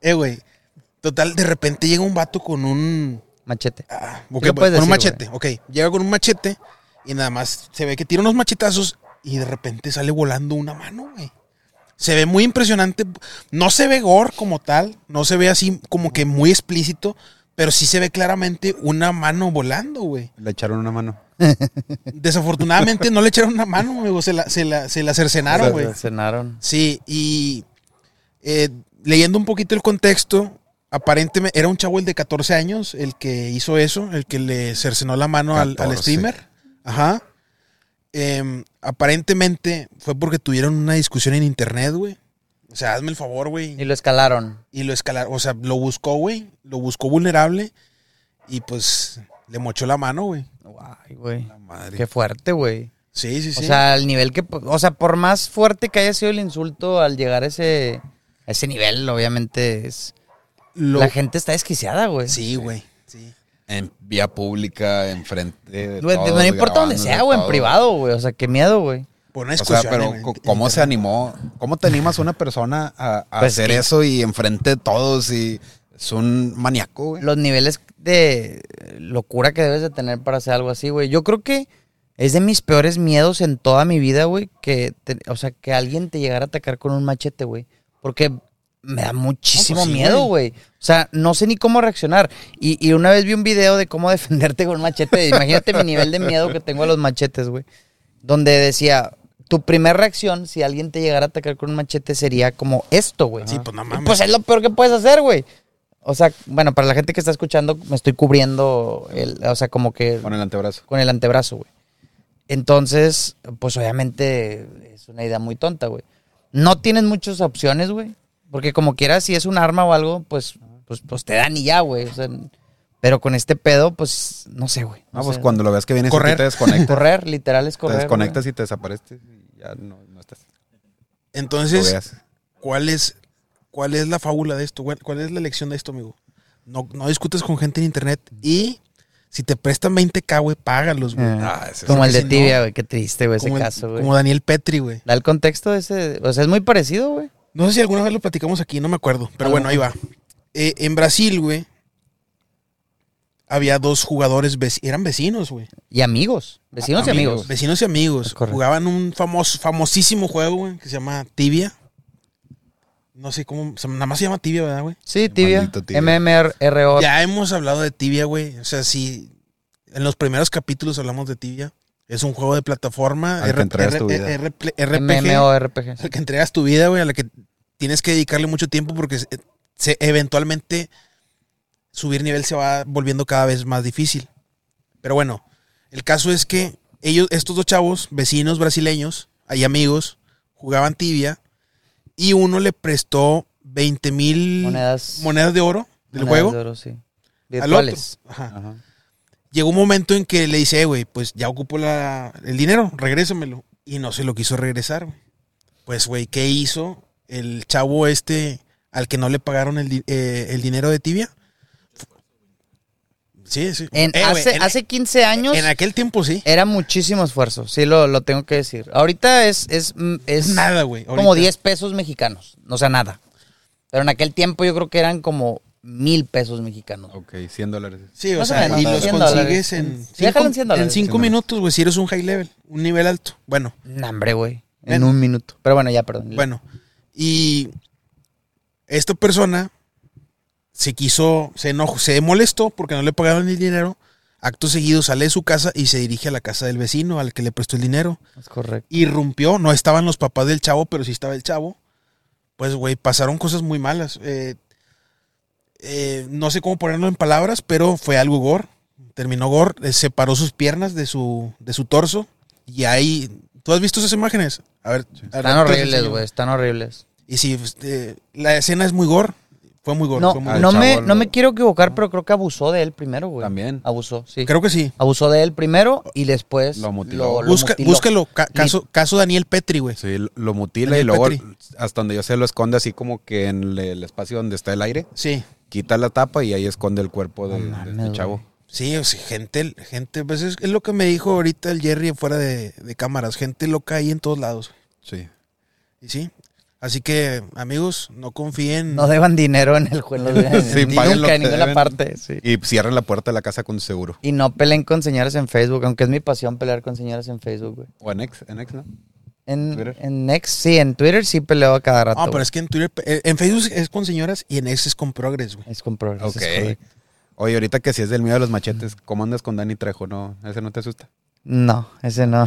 Eh, güey. Total, de repente llega un vato con un. Machete. ah, ok, lo puedes con un decir, machete, ok. Llega con un machete y nada más se ve que tira unos machetazos y de repente sale volando una mano, güey. Se ve muy impresionante. No se ve gore como tal, no se ve así como que muy explícito, pero sí se ve claramente una mano volando, güey. Le echaron una mano. Desafortunadamente no le echaron una mano, güey. Se la, se la, se la cercenaron, güey. Cenaron. Sí, y eh, leyendo un poquito el contexto, aparentemente era un chavo el de 14 años el que hizo eso, el que le cercenó la mano al, al 14. streamer. Ajá. Em, aparentemente fue porque tuvieron una discusión en internet, güey. O sea, hazme el favor, Y güey. lo escalaron. Y lo escalaron, o sea, lo buscó, güey. Lo buscó vulnerable y pues le mochó la mano, güey. Ay, güey. La madre. Qué fuerte, güey. Sí, sí, sí. O sea, al nivel que... O sea, por más fuerte que haya sido el insulto al llegar a ese, a ese nivel, obviamente es... Lo- La gente está desquiciada, güey. Sí, güey. Sí. En vía pública, enfrente de todos, no importa dónde grabándose sea, güey, en privado, güey. O sea, qué miedo, güey. Por una O sea, pero en ¿cómo se animó? ¿Cómo te animas a una persona a, a Pues hacer que- eso y enfrente de todos y es un maníaco, güey? Los niveles de locura que debes de tener para hacer algo así, güey. Yo creo que es de mis peores miedos en toda mi vida, güey. Que, te- o sea, que alguien te llegara a atacar con un machete, güey. Porque me da muchísimo pues sí, miedo, güey. O sea, no sé ni cómo reaccionar. Y, y una vez vi un video de cómo defenderte con un machete. Imagínate mi nivel de miedo que tengo a los machetes, güey. Donde decía, tu primera reacción, si alguien te llegara a atacar con un machete, sería como esto, güey. Sí, pues no Y mames. Pues es lo peor que puedes hacer, güey. O sea, bueno, para la gente que está escuchando, me estoy cubriendo, el, o sea, como que Con el antebrazo. con el antebrazo, güey. Entonces, pues obviamente es una idea muy tonta, güey. No tienes muchas opciones, güey. Porque como quieras, si es un arma o algo, pues, pues, pues te dan y ya, güey. O sea, pero con este pedo, pues, no sé, güey. No, No pues sé. cuando lo veas que vienes Correr. aquí te desconectas. Correr, literal es te correr. desconectas güey. y te desapareces y ya no, no estás. Entonces. ¿cuál es, ¿cuál es la fábula de esto? ¿Cuál es la lección de esto, amigo? No, no discutes con gente en internet y si te prestan 20k, güey, págalos, güey. Eh, Ah, ese como es- el de si no- tibia, güey. Qué triste, güey, ese el- caso, güey. como Daniel Petri, güey. Da el contexto de ese. O sea, es muy parecido, güey. No sé si alguna vez lo platicamos aquí, no me acuerdo. Pero A lo bueno, ahí va. Eh, en Brasil, güey, había dos jugadores, vec- eran vecinos, güey. Y amigos. Vecinos y Amigos. amigos. Vecinos y amigos. Jugaban un famoso, famosísimo juego, güey, que se llama Tibia. No sé cómo, nada más se llama Tibia, ¿verdad, güey? Sí, tibia. Tibia. MMRO. Ya hemos hablado de Tibia, güey. O sea, si en los primeros capítulos hablamos de Tibia. Es un juego de plataforma. Al que entregas tu vida. R- RPG. MMORPG. al que entregas tu vida, güey, a la que tienes que dedicarle mucho tiempo porque se, se- eventualmente subir nivel se va volviendo cada vez más difícil. Pero bueno, el caso es que ellos, estos dos chavos, vecinos brasileños, hay amigos, jugaban tibia y uno le prestó 20 mil Monedas. monedas de oro del monedas juego de oro, sí. al otro. Virtuales. Ajá. Ajá. Llegó un momento en que le dice, "Eh, güey, pues ya ocupo la, el dinero, regrésamelo. Y no se lo quiso regresar, güey. Pues, güey, ¿qué hizo el chavo este al que no le pagaron el, eh, el dinero de tibia? Sí, sí. En- Eh, hace, en- hace 15 años en aquel tiempo sí. era muchísimo esfuerzo. Sí, lo, lo tengo que decir. Ahorita es, es, es Nada, güey. como ahorita. 10 pesos mexicanos. O sea, nada. Pero en aquel tiempo yo creo que eran como mil pesos mexicanos. Ok, 100 dólares. Sí, o o sea, menos, y ¿no? los 100 consigues dólares. en Sí, déjalo en cinco, 100 dólares. en cinco 100 minutos, güey, si eres un high level, un nivel alto. Bueno, Nah, hombre, güey. En un minuto. Pero bueno, ya, perdón. Bueno, y esta persona se quiso, se enojó, se molestó porque no le pagaron el dinero. Acto seguido sale de su casa y se dirige a la casa del vecino al que le prestó el dinero. Es correcto. Irrumpió, no estaban los papás del chavo, pero sí estaba el chavo. Pues, güey, pasaron cosas muy malas. Eh, eh, no sé cómo ponerlo en palabras, pero fue algo gore. Terminó gore, eh, separó sus piernas de su, de su torso. Y ahí, ¿tú has visto esas imágenes? A ver, Están horribles, güey. Están horribles. Y sí, este, la escena es muy gore. Fue muy gore. No, fue muy no, me, no lo- me quiero equivocar, pero creo que abusó de él primero, güey. También. Abusó, sí. Creo que sí. Abusó de él primero y después Lo mutiló. Busca, mutiló. búscalo. ca- caso, caso Daniel Petri, güey. Sí, lo- lo mutila Daniel y luego Petri. hasta donde yo sé lo esconde así como que en el, el espacio donde está el aire. Sí. Quita la tapa y ahí esconde el cuerpo de, No de mames, este güey. chavo. Sí, o sea, gente, gente, pues es, es lo que me dijo ahorita el Jerry fuera de, de cámaras. Gente loca ahí en todos lados. Sí. Y sí. Así que, amigos, no confíen. No deban dinero en el juego. Sí, nunca, en ninguna deben. parte. sí. Y cierran la puerta de la casa con seguro. Y no peleen con señores en Facebook, aunque es mi pasión pelear con señores en Facebook, güey. O en ex, en ex, ¿no? En, ¿Twitter? en X, sí, en Twitter sí peleo a cada rato. Ah, pero es que en Twitter, eh, en Facebook es con señoras y en X es con progres, güey. Es con progreso, es Ok. Oye, ahorita que si es del miedo de los machetes, ¿cómo andas con Dani Trejo? No, ese no te asusta. No, ese no.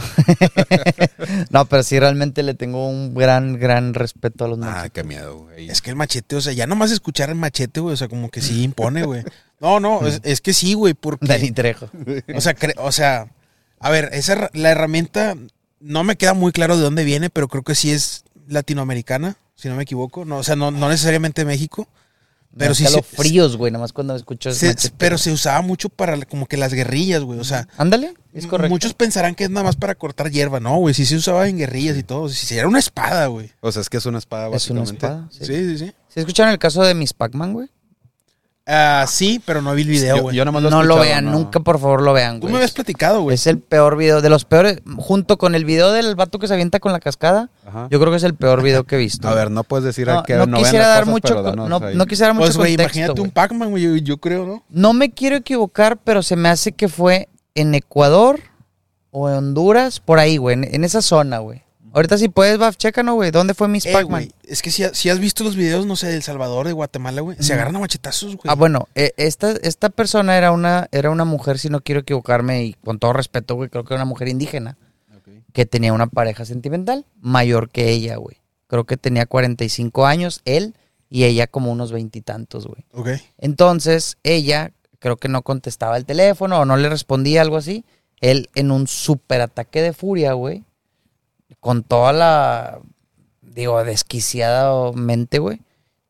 no, pero sí realmente le tengo un gran, gran respeto a los Ah, machetes. qué miedo, güey. Es que el machete, o sea, ya nomás escuchar el machete, güey, o sea, como que sí impone, güey. No, no, es, es que sí, güey, porque... Dani Trejo. O sea, cre- o sea, a ver, esa la herramienta no me queda muy claro de dónde viene, pero creo que sí es latinoamericana, si no me equivoco. No, o sea, no, no necesariamente México, pero sí los se, fríos, güey, nomás cuando escucho ese se- pero se usaba mucho para como que las guerrillas, güey. O sea, Ándale, es correcto. muchos pensarán que es nada más para cortar hierba, no, güey. Sí se usaba en guerrillas y todo. Si era una espada, güey. O sea, es que es una espada, Es una básicamente. espada, sí. Sí, sí, sí. ¿Sí escucharon el caso de Miss Pac-Man, güey? Ah, sí, pero no vi el video, Yo, güey. yo nomás lo he No lo escuchado, vean, no. nunca por favor lo vean, Tú güey. me habías platicado, güey. Es el peor video, de los peores, junto con el video del vato que se avienta con la cascada, Ajá. yo creo que es el peor video que he visto. A ver, no puedes decir no, que no no, quisiera dar cosas, mucho, no, no quisiera dar mucho Pues, güey, contexto, imagínate güey. un Pac-Man, güey, yo, yo creo, ¿no? No me quiero equivocar, pero se me hace que fue en Ecuador o en Honduras, por ahí, güey, en, en esa zona, güey. Ahorita si puedes, Baf, chécanos, güey, ¿dónde fue Miss Eh, Pac-Man? es que si, si has visto los videos, no sé, de El Salvador, de Guatemala, güey, se agarran a machetazos, güey. Ah, bueno, eh, esta, esta persona era una, era una mujer, si no quiero equivocarme, y con todo respeto, güey, creo que era una mujer indígena, que tenía una pareja sentimental mayor que ella, güey. Creo que tenía 45 años, él, y ella como unos veintitantos, güey. Ok. Entonces, ella creo que no contestaba el teléfono o no le respondía, algo así. Él, en un super ataque de furia, güey, con toda la, digo, desquiciadamente, güey,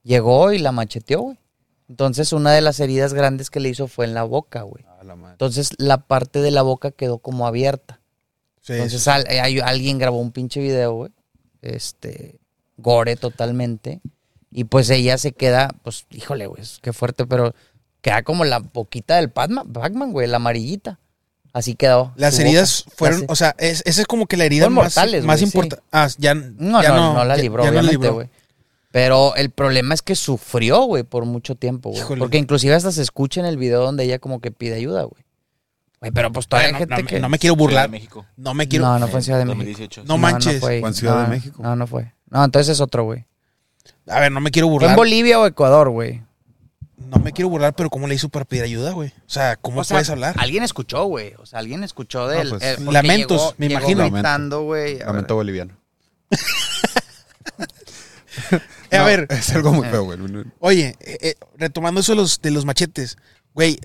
llegó y la macheteó, güey. Entonces, una de las heridas grandes que le hizo fue en la boca, güey. Ah, la. Entonces, la parte de la boca quedó como abierta. Sí, Entonces, sí. al- hay- alguien grabó un pinche video, güey. Este, gore totalmente. Y pues ella se queda, pues, híjole, güey, qué fuerte, pero queda como la boquita del Pac-Man, güey, la amarillita. Así quedó. Las heridas boca. fueron, o sea, es- esa es como que la herida Fueron más, mortales, más sí. importante. Ah, ya, no, ya no, no, la libró, ya no obviamente, güey. Pero el problema es que sufrió, güey, por mucho tiempo, güey. Porque inclusive hasta se escucha en el video donde ella como que pide ayuda, güey. Güey, pero pues todavía hay no, gente no que... no me quiero Ciudad burlar. de México. No me quiero. No, no fue en Ciudad de México. 2018. No manches. ahí. Fue en Ciudad de No, México. No, no fue. No, entonces es otro, güey. A ver, no me quiero Fue en burlar. Bolivia o Ecuador, güey. No me quiero burlar, pero ¿cómo le hizo para pedir ayuda, güey? O sea, ¿cómo O sea, puedes hablar? Alguien escuchó, güey. O sea, alguien escuchó del... pues, eh, porque lamentos, llegó- me llegó imagino. gritando, güey. A Lamento boliviano. Eh, a No, ver, Es algo muy feo, güey. oye, eh, eh, retomando eso de los, de los machetes, güey,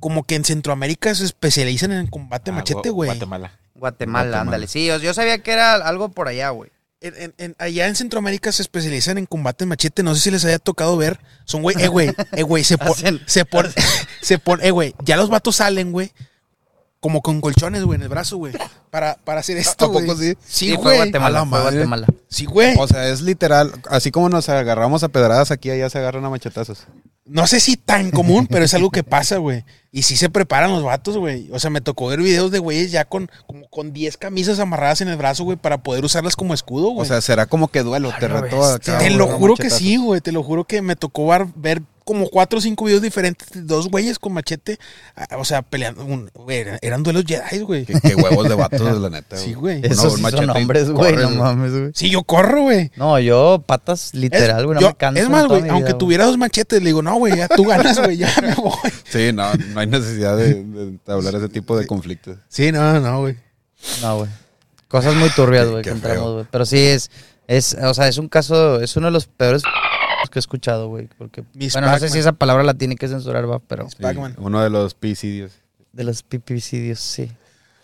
como que en Centroamérica se especializan en combate Ah, machete, güey. Guatemala. Guatemala, Guatemala. ándale. Sí, yo, yo sabía que era algo por allá, güey. En- en- en- allá en Centroamérica se especializan en combate machete. No sé si les haya tocado ver. Son, güey, eh, güey, eh, güey, se pone, Hacen- se pone, se eh, güey, ya los vatos salen, güey, como con colchones, güey, en el brazo, güey, para, para hacer esto, ¿A poco güey. sí? Sí, güey. Guatemala, a la fue madre. Guatemala. Sí, güey. O sea, es literal. Así como nos agarramos a pedradas aquí, allá se agarran a machetazos. No sé si tan común, pero es algo que pasa, güey. Y sí se preparan los vatos, güey. O sea, me tocó ver videos de güeyes ya con como con 10 camisas amarradas en el brazo, güey, para poder usarlas como escudo, güey. O sea, será como que duelo. Te la reto a bestia, cada te lo juro que sí, güey. Te lo juro que me tocó ver, ver como cuatro o cinco videos diferentes de dos güeyes con machete. ah, O sea, peleando. un- güey, eran, eran duelos Jedi, güey. Qué, qué huevos de vatos, la neta. Sí, güey. Esos un sí machete son hombres, güey. No mames, güey. Sí, yo corro, güey. No, yo patas literal, güey. No me canso. Es más, güey, aunque vida, güey. tuviera dos machetes, le digo, no, güey, ya tú ganas, güey, ya me voy. Sí, no, no hay necesidad de, de hablar ese tipo de conflictos. Sí, no, no, güey. No, güey. Cosas muy turbias, güey, que entramos, güey. Pero sí es, es, o sea, es un caso, es uno de los peores que he escuchado, güey. Porque, Miss bueno, no sé si esa palabra la tiene que censurar, va, pero Sí, uno de los picidios. de los pipicidios, sí.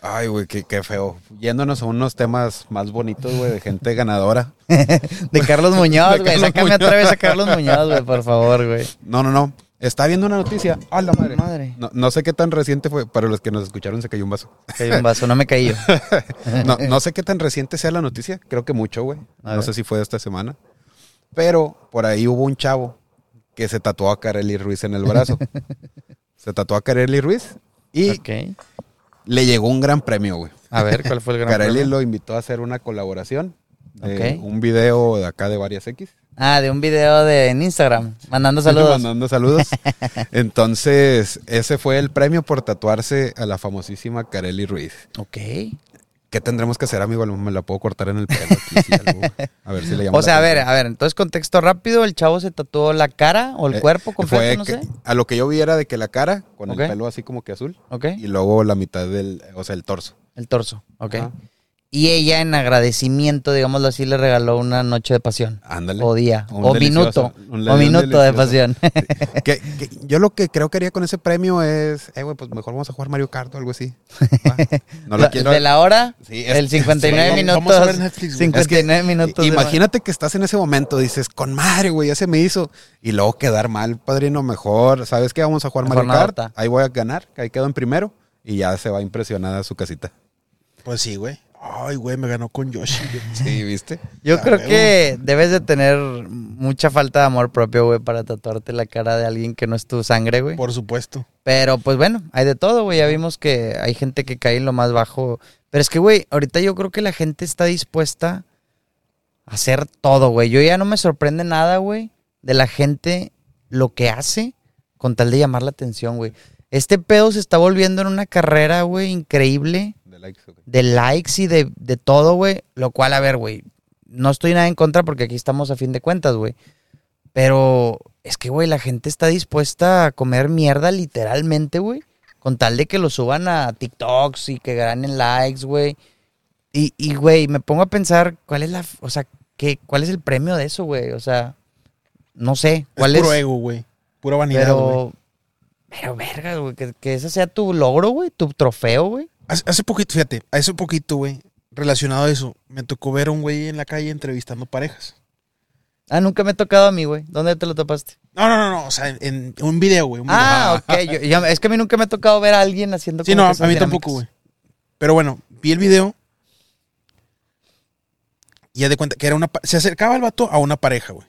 Ay, güey, qué, qué feo. Yéndonos a unos temas más bonitos, güey, de gente ganadora. De Carlos Muñoz, güey. Sácame otra vez a Carlos Muñoz, güey, por favor, güey. No, no, no. Está viendo una noticia. ¡A la madre! Madre. No, no sé qué tan reciente fue. Para los que nos escucharon, se cayó un vaso. Cayó un vaso, no me caí yo. No, no sé qué tan reciente sea la noticia. Creo que mucho, güey. No sé si fue de esta semana. Pero por ahí hubo un chavo que se tatuó a Kareli Ruiz en el brazo. se tatuó a Kareli Ruiz y le llegó un gran premio, güey. A ver, ¿cuál fue el gran premio? lo invitó a hacer una colaboración. de Ok. Un video de acá de varias X. Ah, de un video de en Instagram, mandando saludos. Mandando saludos. Entonces, ese fue el premio por tatuarse a la famosísima Kareli Ruiz. Ok. ¿Qué tendremos que hacer, amigo? Me la puedo cortar en el pelo aquí, si algo. A ver si le llamo O sea, a ver, a ver, entonces contexto rápido, el chavo se tatuó la cara o el Eh, cuerpo completo, Fue no sé. A lo que yo vi era de que la cara, con Ok. el pelo así como que azul, Ok. y luego la mitad del, o sea, el torso. El torso, ok. Ajá. Y ella en agradecimiento, digámoslo así, le regaló una noche de pasión. Ándale. O día, Un o minuto, un o minuto de pasión. Que- que yo lo que creo que haría con ese premio es, eh, güey, pues mejor vamos a jugar Mario Kart o algo así. Va. No lo La- quiero. De la hora, Sí, es- el 59 sí, minutos. vamos a ver Netflix, güey. 59 minutos. Imagínate que estás en ese momento, dices, con madre, güey, ya se me hizo. Y luego quedar mal, padrino, mejor. ¿Sabes qué? Vamos a jugar Mejor Mario Kart. Ahí voy a ganar, ahí quedo en primero. Y ya se va impresionada a su casita. Pues sí, güey. Ay, güey, me ganó con Yoshi. güey. Sí, ¿viste? Yo creo que debes de tener mucha falta de amor propio, güey, para tatuarte la cara de alguien que no es tu sangre, güey. Por supuesto. Pero pues bueno, hay de todo, güey. Ya vimos que hay gente que cae en lo más bajo. Pero es que, güey, ahorita yo creo que la gente está dispuesta a hacer todo, güey. Yo ya no me sorprende nada, güey, de la gente lo que hace con tal de llamar la atención, güey. Este pedo se está volviendo en una carrera, güey, increíble De likes, de likes y de, de todo, güey. Lo cual, a ver, güey, no estoy nada en contra porque aquí estamos a fin de cuentas, güey. Pero es que, güey, la gente está dispuesta a comer mierda literalmente, güey. Con tal de que lo suban a TikToks y que ganen likes, güey. Y, y, güey, me pongo a pensar cuál es la, o sea, ¿qué, cuál es el premio de eso, güey. O sea, no sé. ¿Cuál es es? puro ego, güey. Pura vanidad, güey. pero, pero, verga, güey, que, que ese sea tu logro, güey, tu trofeo, güey. Hace, hace poquito, fíjate, hace poquito, güey, relacionado a eso, me tocó ver a un güey en la calle entrevistando parejas. Ah, nunca me ha tocado a mí, güey. ¿Dónde te lo topaste? No, no, no, no, o sea, en, en un video, güey. un video. Ah, ok. Yo- yo- es que a mí nunca me ha tocado ver a alguien haciendo Sí, como no, que a mí dinámicas. tampoco, güey. Pero bueno, vi el video y ya de cuenta que era una... Se acercaba el vato a una pareja, güey.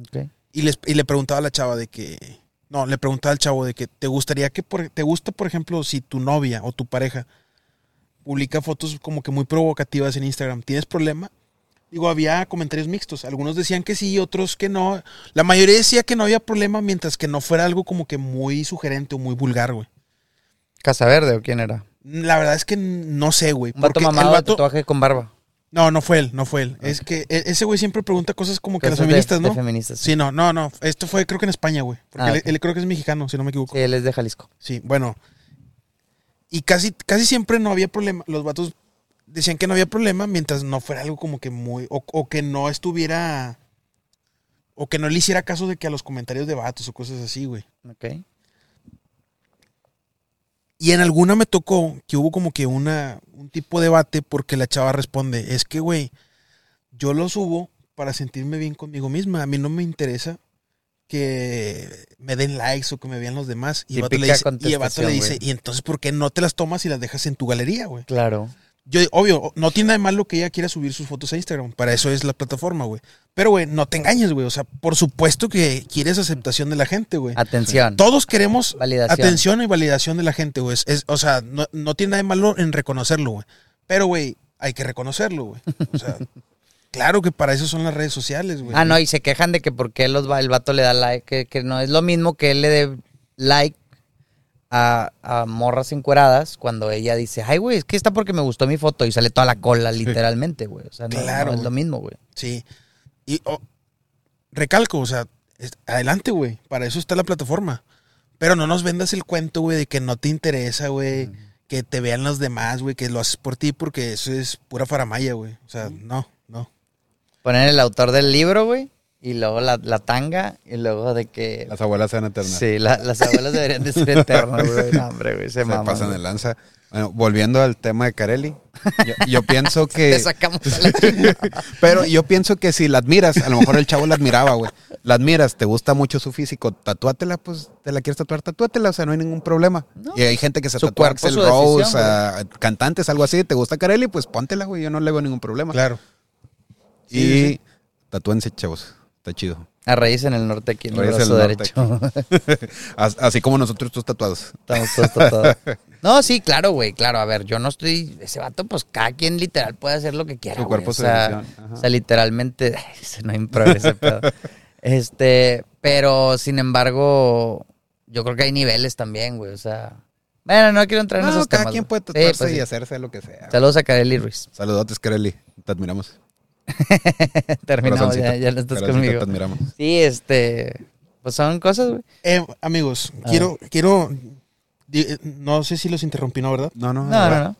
Ok. Y, les, y le preguntaba a la chava de que... No, le preguntaba al chavo de que te gustaría que... Por, ¿Te gusta, por ejemplo, si tu novia o tu pareja publica fotos como que muy provocativas en Instagram? ¿Tienes problema? Digo, había comentarios mixtos. Algunos decían que sí, otros que no. La mayoría decía que no había problema mientras que no fuera algo como que muy sugerente o muy vulgar, güey. ¿Casa Verde o quién era? La verdad es que no sé, güey. Un vato el vato- tatuaje con barba. No, no fue él, no fue él. Es que e- ese güey siempre pregunta cosas como que las de- feministas, de ¿no? feministas, Sí, no, no, no. Esto fue creo que en España, güey. Porque Ah, él, él creo que es mexicano, si no me equivoco. Sí, él es de Jalisco. Sí, bueno. Y casi, casi siempre no había problema. Los vatos decían que no había problema mientras no fuera algo como que muy. O, o que no estuviera. O que no le hiciera caso de que a los comentarios de vatos o cosas así, güey. Ok. Y en alguna me tocó que hubo como que una, un tipo de debate porque la chava responde, es que, güey, yo lo subo para sentirme bien conmigo misma. A mí no me interesa que me den likes o que me vean los demás. Y el vato le Típica dice, y el vato le dice y entonces, ¿por qué no te las tomas y las dejas en tu galería, güey? Claro. Yo, obvio, no tiene nada de malo que ella quiera subir sus fotos a Instagram. Para eso es la plataforma, güey. Pero, güey, no te engañes, güey. O sea, por supuesto que quieres aceptación de la gente, güey. Atención. Todos queremos Validación. atención y validación de la gente, güey. Es- es- o sea, no, no tiene nada de malo en reconocerlo, güey. Pero, güey, hay que reconocerlo, güey. O sea, claro que para eso son las redes sociales, güey. Ah, no, y se quejan de que por qué los, va- el vato le da like, que, que no es lo mismo que él le dé like a, a morras encueradas cuando ella dice, ay, güey, es que está porque me gustó mi foto y sale toda la cola, literalmente, güey. O sea, no, Claro, no es güey. lo mismo, güey. Sí. Y oh, recalco, o sea, es- adelante, güey. Para eso está la plataforma. Pero no nos vendas el cuento, güey, de que no te interesa, güey. Que te vean los demás, güey, que lo haces por ti porque eso es pura faramaya, güey. O sea, no, no. Poner el autor del libro, güey, y luego la, la tanga, y luego de que... Las abuelas sean eternas. Sí, la- las abuelas deberían de ser eternas, güey. No, hombre, güey, se, Se maman, pasan de güey. lanza. Bueno, volviendo al tema de Carelli, yo, yo pienso Te que... sacamos a la. Pero yo pienso que si la admiras, a lo mejor el chavo la admiraba, güey. La admiras, te gusta mucho su físico, tatúatela, pues, te la quieres tatuar, tatúatela, o sea, no hay ningún problema. No. Y hay gente que se Su tatúa su Rose, decisión, a cantantes, algo así, te gusta Carelli, pues póntela, güey, yo no le veo ningún problema. Claro. Y Sí, sí, sí. tatúense, chavos, está chido. A raíz en el norte aquí en el en brazo derecho. As- Así como nosotros, tus tatuados. Estamos todos tatuados. No, sí, claro, güey, claro. A ver, yo no estoy. Ese vato, pues cada quien literal puede hacer lo que quiera. Su cuerpo, o sea, o sea, literalmente. No hay progreso, pedo. Este, pero sin embargo, yo creo que hay niveles también, güey. O sea, bueno, no quiero entrar en No, esos cada temas. quien güey. puede Sí, tatuarse pues y sí. hacerse lo que sea. Saludos a Kareli Ruiz. Saludotes, Carelli, te admiramos. Terminamos, ya, ya no estás conmigo. Sí, este. Pues son cosas, güey. Eh, amigos, A quiero, quiero, eh, no sé si los interrumpí, ¿no? ¿Verdad? No, no, No, no, no.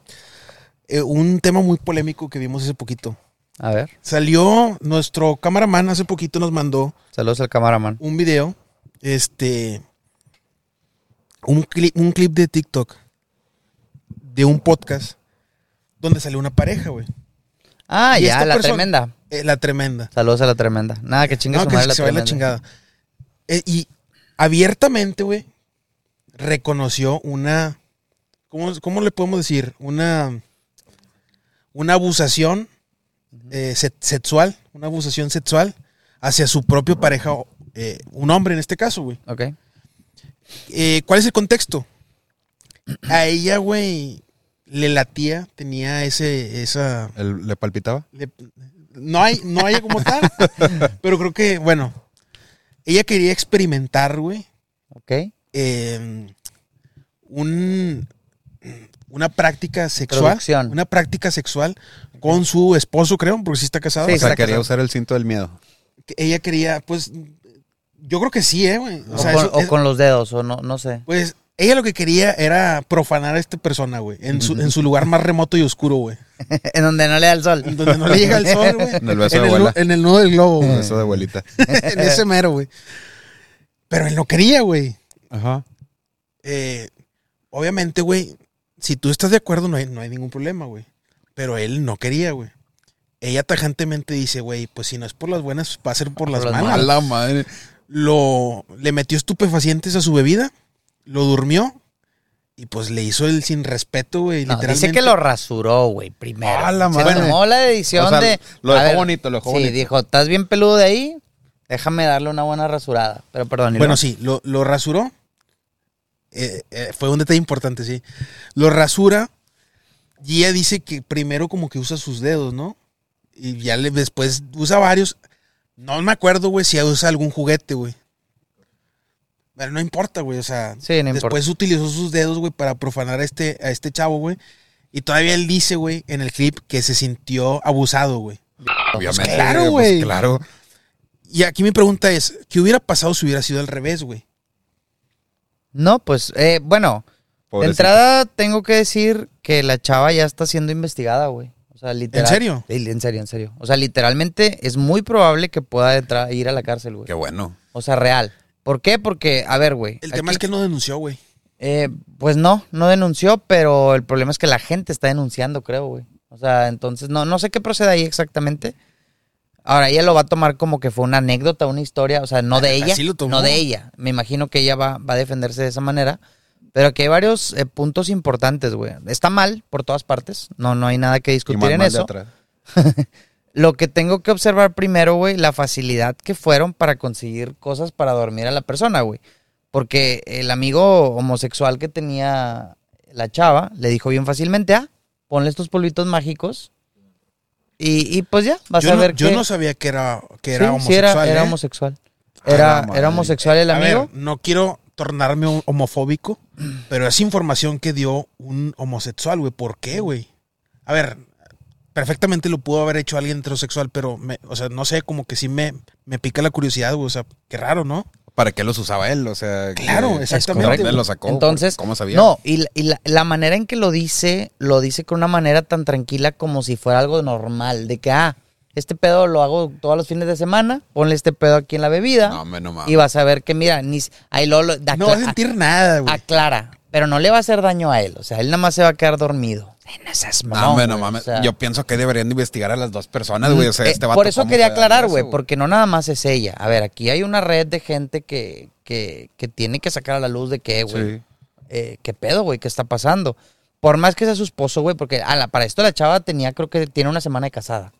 Eh, un tema muy polémico que vimos hace poquito. A ver. Salió nuestro cameraman hace poquito nos mandó Saludos al camaraman. un video, este, un clip, un clip de TikTok de un podcast donde salió una pareja, güey. Ah, Y ya, la persona- tremenda. Eh, la tremenda. Saludos a la tremenda. Nada, que chingue No, su que, madre se- la se la chingada. Eh, y abiertamente, güey, reconoció una, ¿cómo, cómo le podemos decir? Una, una abusación eh, se- sexual, una abusación sexual hacia su propio pareja, un hombre en este caso, güey. Ok. ¿Cuál es el contexto? A ella, güey, le latía, tenía ese, esa... ¿El- ¿Le palpitaba? le- no hay, no hay como tal, pero creo que, bueno, ella quería experimentar, güey, Ok. eh, un, una práctica sexual. Una práctica sexual con su esposo, creo, porque sí está casado. Sí, o sea, está quería casado. usar el cinto del miedo. Ella quería, pues, yo creo que sí, ¿eh, güey? O O, sea, con, eso o es- con los dedos, o no, no sé. pues, ella lo que quería era profanar a esta persona, güey, en su, en su lugar más remoto y oscuro, güey. en donde no le da el sol. Donde no le llega el sol, güey. En el beso en, de el, abuela. en el nudo del globo, güey. Eso de abuelita. en ese mero, güey. Pero él no quería, güey. Ajá. Eh, obviamente, güey, si tú estás de acuerdo, no hay, no hay ningún problema, güey. Pero él no quería, güey. Ella tajantemente dice, güey, pues si no es por las buenas, va a ser por las las malas. A la madre. Lo, le metió estupefacientes a su bebida, lo durmió y pues le hizo el sin respeto, güey. No, literalmente. dice que lo rasuró, güey, primero. Ah, la Se tomó la edición O sea, de. lo dejó ver, bonito, lo dejó sí, bonito. dijo, estás bien peludo de ahí, déjame darle una buena rasurada. Pero perdón, ¿y Bueno, sí, lo, lo rasuró. Eh, eh, fue un detalle importante, sí. Lo rasura y ella dice que primero como que usa sus dedos, ¿no? y ya le, después usa varios. No me acuerdo, güey, si usa algún juguete, güey. Pero no importa, güey. O sea, Sí, no importa. después utilizó sus dedos, güey, para profanar a este, a este chavo, güey. Y todavía él dice, güey, en el clip que se sintió abusado, güey. Obviamente. claro, pues, güey. claro. Y aquí mi pregunta es, ¿qué hubiera pasado si hubiera sido al revés, güey? No, pues, eh, bueno, de entrada tengo que decir que la chava ya está siendo investigada, güey. O sea, literal. ¿En serio? Sí, en serio, en serio. O sea, literalmente es muy probable que pueda entrar- ir a la cárcel, güey. Qué bueno. O sea, real. ¿Por qué? Porque, a ver, güey. El tema es que no denunció, güey. Eh, pues no, no denunció, pero el problema es que la gente está denunciando, creo, güey. O sea, entonces no, no sé qué procede ahí exactamente. Ahora, ella lo va a tomar como que fue una anécdota, una historia, o sea, no de ella, Así lo tomó. no de ella. Me imagino que ella va, va a defenderse de esa manera. Pero aquí hay varios eh, puntos importantes, güey. Está mal por todas partes, no, no hay nada que Y discutir más en mal de eso. atrás. Lo que tengo que observar primero, güey, la facilidad que fueron para conseguir cosas para dormir a la persona, güey. Porque el amigo homosexual que tenía la chava le dijo bien fácilmente, ah, ponle estos polvitos mágicos y, y pues ya, vas Yo, a no, ver yo que... no sabía que era, que Sí, era sí, homosexual. era, era ¿eh? homosexual. Era, madre. era homosexual el A amigo. ver, no quiero tornarme hom- homofóbico, pero es información que dio un homosexual, güey. ¿Por qué, güey? A ver, perfectamente lo pudo haber hecho alguien heterosexual, pero, me, o sea, no sé, como que sí me, me pica la curiosidad, güey. O sea, qué raro, ¿no? ¿Para qué los usaba él? O sea, Claro, que- exactamente. ¿de dónde lo sacó? Entonces, ¿Cómo sabía? No, y, la, y la- la manera en que lo dice, lo dice con una manera tan tranquila como si fuera algo normal, de que, ah, este pedo lo hago todos los fines de semana, ponle este pedo aquí en la bebida No, hombre, no mames. y vas a ver que, mira, ni, ahí lo, lo- da- No va a sentir nada, güey. aclara, pero no le va a hacer daño a él, o sea, él nada más se va a quedar dormido. Eh, No seas No, mamón, no güey, mames. o sea, Yo pienso que deberían de investigar a las dos personas, güey. O sea, eh, este vato, por eso ¿cómo quería aclarar, güey, porque no nada más es ella. A ver, aquí hay una red de gente que, que, que tiene que sacar a la luz de que, güey, Sí. eh, ¿qué pedo, güey? ¿Qué está pasando? Por más que sea su esposo, güey, porque a la- para esto la chava tenía, creo que tiene una semana de casada.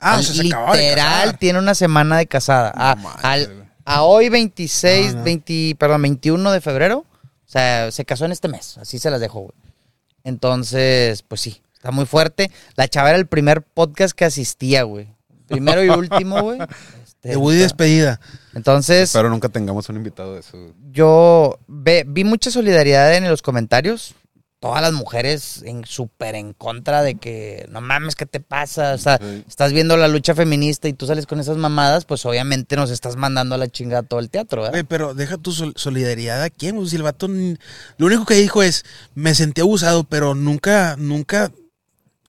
Ah, o sea, se acababa de Literal, casar. tiene una semana de casada. A, manches, al- a hoy 26, No, no. 20, perdón, 21 de febrero, o sea, se casó en este mes, así se las dejó, güey. Entonces, pues sí, está muy fuerte. La chava era el primer podcast que asistía, güey. Primero y último, güey. Este, Debut y despedida. Entonces, Espero nunca tengamos un invitado de eso. yo ve- vi mucha solidaridad en los comentarios. Todas las mujeres en súper en contra de que no mames, ¿qué te pasa? O sea, Sí. estás viendo la lucha feminista y tú sales con esas mamadas, pues obviamente nos estás mandando a la chingada todo el teatro, ¿verdad? Pero deja tu sol- solidaridad a quién. Si el vato Lo único que dijo es, me sentí abusado, pero nunca, nunca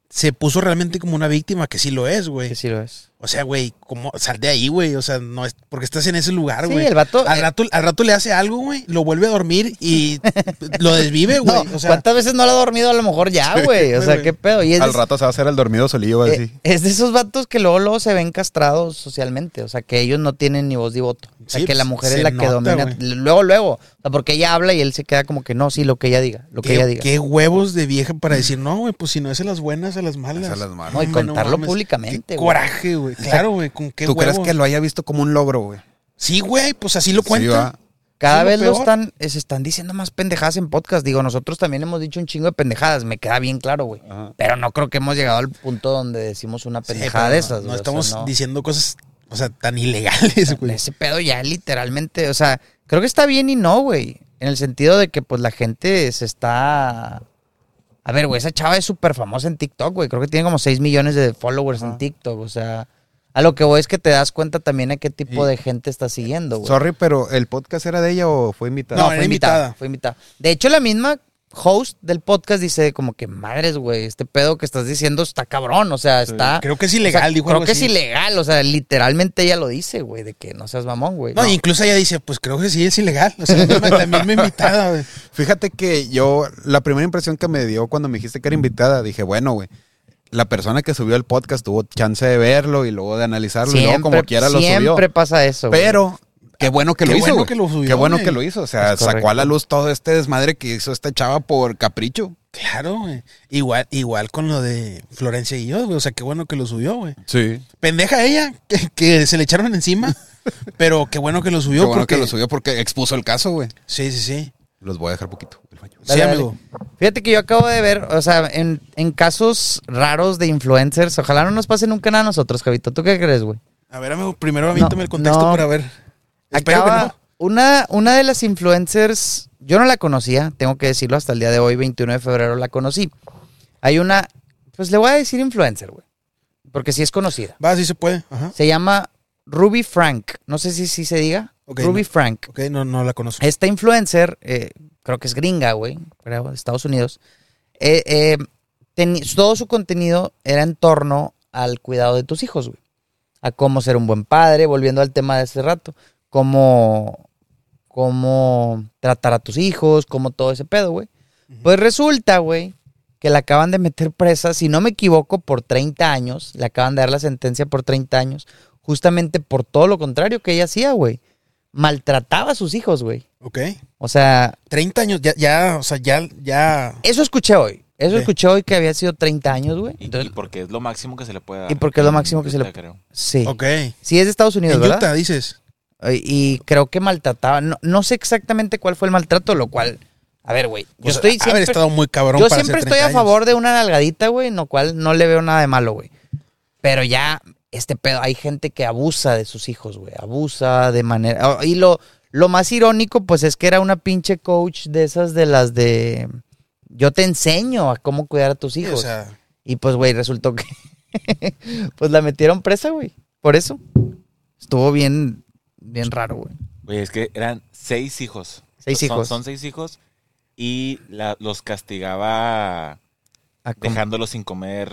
se puso realmente como una víctima, que sí lo es, güey. Que sí lo es. O sea, güey, ¿cómo? Sal de ahí, güey. O sea, no es porque estás en ese lugar, Sí, güey. el vato- Al eh, rato, al rato le hace algo, güey. Lo vuelve a dormir y lo desvive, güey. No, o sea, ¿cuántas veces no lo ha dormido a lo mejor ya, güey? O sea, güey. ¿qué pedo? Y es, Al de, rato se va a hacer el dormido solillo, a eh, es de esos vatos que luego, luego se ven castrados socialmente. O sea, que ellos no tienen ni voz ni voto. O sea, Sí, que la pues, mujer es la que domina. güey. Luego, luego. O sea, porque ella habla y él se queda como que no, sí, lo que ella diga. Lo que ¿qué, ella diga. qué huevos de vieja para decir, no, güey, pues si no es a las buenas, a las malas. Es a las malas. No, y contarlo mames, públicamente, güey. coraje, güey. Claro, güey, con qué ¿Tú crees que lo haya visto como un logro, güey? Sí, güey, pues así lo cuenta. Cada lo vez lo están, eh, se están diciendo más pendejadas en podcast. Digo, nosotros también hemos dicho un chingo de pendejadas, me queda bien claro, güey. Pero no creo que hemos llegado al punto donde decimos una pendejada de esas. No, güey, o sea, estamos no. diciendo cosas, o sea, tan ilegales, güey. Ese pedo ya literalmente, o sea, creo que está bien y no, güey. En el sentido de que pues la gente se está... A ver, güey, esa chava es súper famosa en TikTok, güey. Creo que tiene como 6 millones de followers en TikTok. O sea, a lo que voy es que te das cuenta también a qué tipo de gente está siguiendo, güey. Sorry, pero ¿el podcast era de ella o fue invitada? No, No, era fue invitada. invitada. Fue invitada. De hecho, la misma host del podcast dice como que madres, güey, este pedo que estás diciendo está cabrón. O sea, está. Creo que es o sea, ilegal, dijo Creo algo que así. es ilegal. O sea, literalmente ella lo dice, güey, de que no seas mamón, güey. No, incluso ella dice, pues creo que sí es ilegal. O sea, también también me invitada, güey. Fíjate que yo, la primera impresión que me dio cuando me dijiste que era invitada, dije, bueno, güey, la persona que subió el podcast tuvo chance de verlo y luego de analizarlo y luego como quiera lo subió. siempre pasa eso. güey. Pero qué bueno que Qué lo hizo. bueno que lo subió, Qué bueno güey. que lo hizo. O sea, sacó a la luz todo este desmadre que hizo esta chava por capricho. Claro, güey. Igual, igual con lo de Florencia y yo, güey. O sea, qué bueno que lo subió, güey. Sí. Pendeja ella, que, que se le echaron encima. pero qué bueno que lo subió. Qué bueno porque... que lo subió porque expuso el caso, güey. Sí, sí, sí. Los voy a dejar poquito. el baño. Sí, dale. amigo. Fíjate que yo acabo de ver, o sea, en, en casos raros de influencers, ojalá no nos pase nunca nada a nosotros, Javito. ¿Tú qué crees, güey? A ver, amigo, primero avíntame No, el contexto no. para ver. Espero Acaba- que no. una, una de las influencers, yo no la conocía, tengo que decirlo, hasta el día de hoy, 21 de febrero, la conocí. Hay una, pues le voy a decir influencer, güey, porque sí es conocida. Va, sí se puede. Ajá. Se llama Ruby Frank, no sé si, si se diga. Ruby no. Frank. Ok, no, no la conozco. Esta influencer, eh, creo que es gringa, güey, creo, de Estados Unidos. eh, eh, todo su contenido era en torno al cuidado de tus hijos, güey. A cómo ser un buen padre, volviendo al tema de hace rato. Cómo, cómo tratar a tus hijos, cómo todo ese pedo, güey. Pues resulta, güey, que la acaban de meter presa, si no me equivoco, por 30 años. Le acaban de dar la sentencia por 30 años. Justamente por todo lo contrario que ella hacía, güey. Maltrataba a sus hijos, güey. Ok. O sea, 30 años, ya, ya, o sea, ya, ya. eso escuché hoy. Eso escuché hoy que había sido 30 años, güey. Y, porque es lo máximo que se le puede dar. Y porque es lo máximo que se le- creo. sí. Ok. Sí, es de Estados Unidos, En ¿verdad? Utah, dices. Y creo que maltrataba. No, no sé exactamente cuál fue el maltrato, lo cual. A ver, güey. Yo Pues, estoy haber siempre. estado muy cabrón Yo para siempre hacer estoy a 30 años. favor de una nalgadita, güey, en lo cual no le veo nada de malo, güey. Pero ya, este pedo, hay gente que abusa de sus hijos, güey. Abusa de manera. oh, Y lo, lo más irónico, pues es que era una pinche coach de esas de las de. Yo te enseño a cómo cuidar a tus Sí, hijos. o sea, Y pues, güey, resultó que. pues la metieron presa, güey. Por eso. Estuvo bien. Bien raro, güey. Oye, es que eran seis hijos. Seis Son- hijos. Son seis hijos. Y la- los castigaba dejándolos sin comer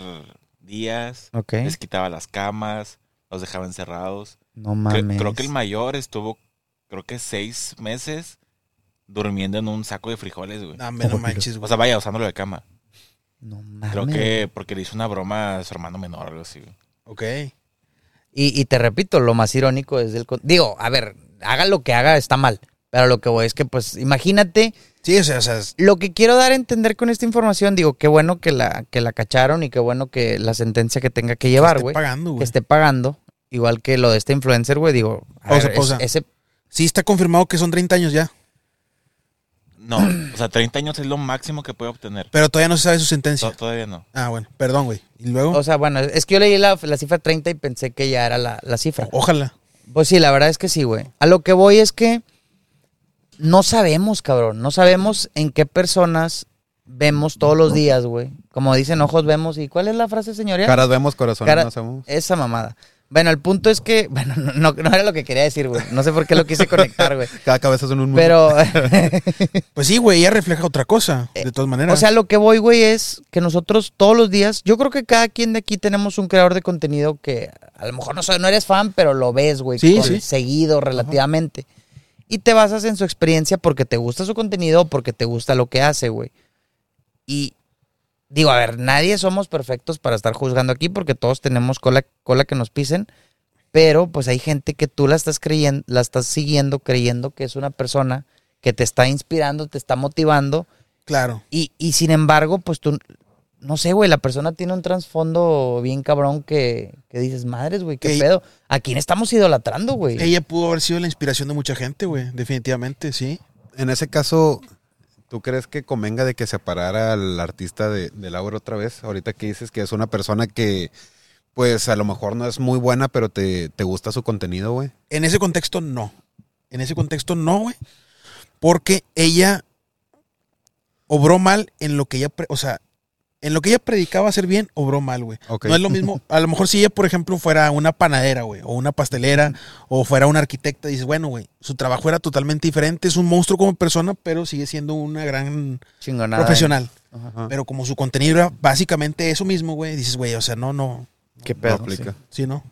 días. Ok. Les quitaba las camas. Los dejaba encerrados. No mames. creo que el mayor estuvo, creo que seis meses durmiendo en un saco de frijoles, güey. no, me no manches, O güey. sea, vaya, usándolo de cama. No mames. Creo que porque le hizo una broma a su hermano menor o algo así. güey. Ok. Y, y te repito, lo más irónico es con- Digo, a ver, haga lo que haga, está mal. Pero lo que voy es que, pues, imagínate, Sí, o sea, o sea, es- lo que quiero dar a entender con esta información, digo, qué bueno que la, que la cacharon y qué bueno que la sentencia que tenga que llevar, esté güey, pagando, que güey. esté pagando, igual que lo de este influencer, güey, digo, a Pausa, ver, es- ese, Sí, está confirmado que son 30 años ya. No, o sea, 30 años es lo máximo que puede obtener. Pero todavía no se sabe su sentencia. To- Todavía no. Ah, bueno, perdón, güey. Y luego, o sea, bueno, es que yo leí la, la cifra 30 y pensé que ya era la, la cifra. ojalá. Pues sí, la verdad es que sí, güey. A lo que voy es que no sabemos, cabrón. No sabemos en qué personas vemos todos los días, güey. Como dicen, ojos vemos. ¿Y cuál es la frase, señoría? Caras vemos, corazones Cara- no sabemos. Esa mamada. Bueno, el punto es que, bueno, no, no, no era lo que quería decir, güey. No sé por qué lo quise conectar, güey. Cada cabeza son un mundo. Pero, Pues sí, güey, ella refleja otra cosa, de todas maneras. o sea, lo que voy, güey, es que nosotros todos los días, yo creo que cada quien de aquí tenemos un creador de contenido que a lo mejor no, soy- no eres fan, pero lo ves, güey, sí. seguido relativamente. Y te basas en su experiencia porque te gusta su contenido o porque te gusta lo que hace, güey. Y digo, a ver, nadie somos perfectos para estar juzgando aquí porque todos tenemos cola, cola que nos pisen. Pero pues hay gente que tú la estás creyendo, la estás siguiendo creyendo que es una persona que te está inspirando, te está motivando. claro. Y, y sin embargo, pues tú, no sé, güey, la persona tiene un trasfondo bien cabrón que, que dices, madres, güey, qué Ey. pedo. ¿A quién estamos idolatrando, güey? Ella pudo haber sido la inspiración de mucha gente, güey. Definitivamente, sí. En ese caso, ¿tú crees que convenga de que separara al artista de, de Laura otra vez? Ahorita que dices que es una persona que, pues a lo mejor no es muy buena, pero te, te gusta su contenido, güey. En ese contexto, no. En ese contexto, no, güey. Porque ella obró mal en lo que ella, o sea, en lo que ella predicaba hacer bien, obró mal, güey. Ok. No es lo mismo, a lo mejor si ella, por ejemplo, fuera una panadera, güey, o una pastelera, o fuera una arquitecta, dices, bueno, güey, su trabajo era totalmente diferente, es un monstruo como persona, pero sigue siendo una gran Chingonada. profesional. Ajá. Pero como su contenido era básicamente eso mismo, güey, dices, güey, o sea, no, no, Qué No pedo. aplica. sí, no.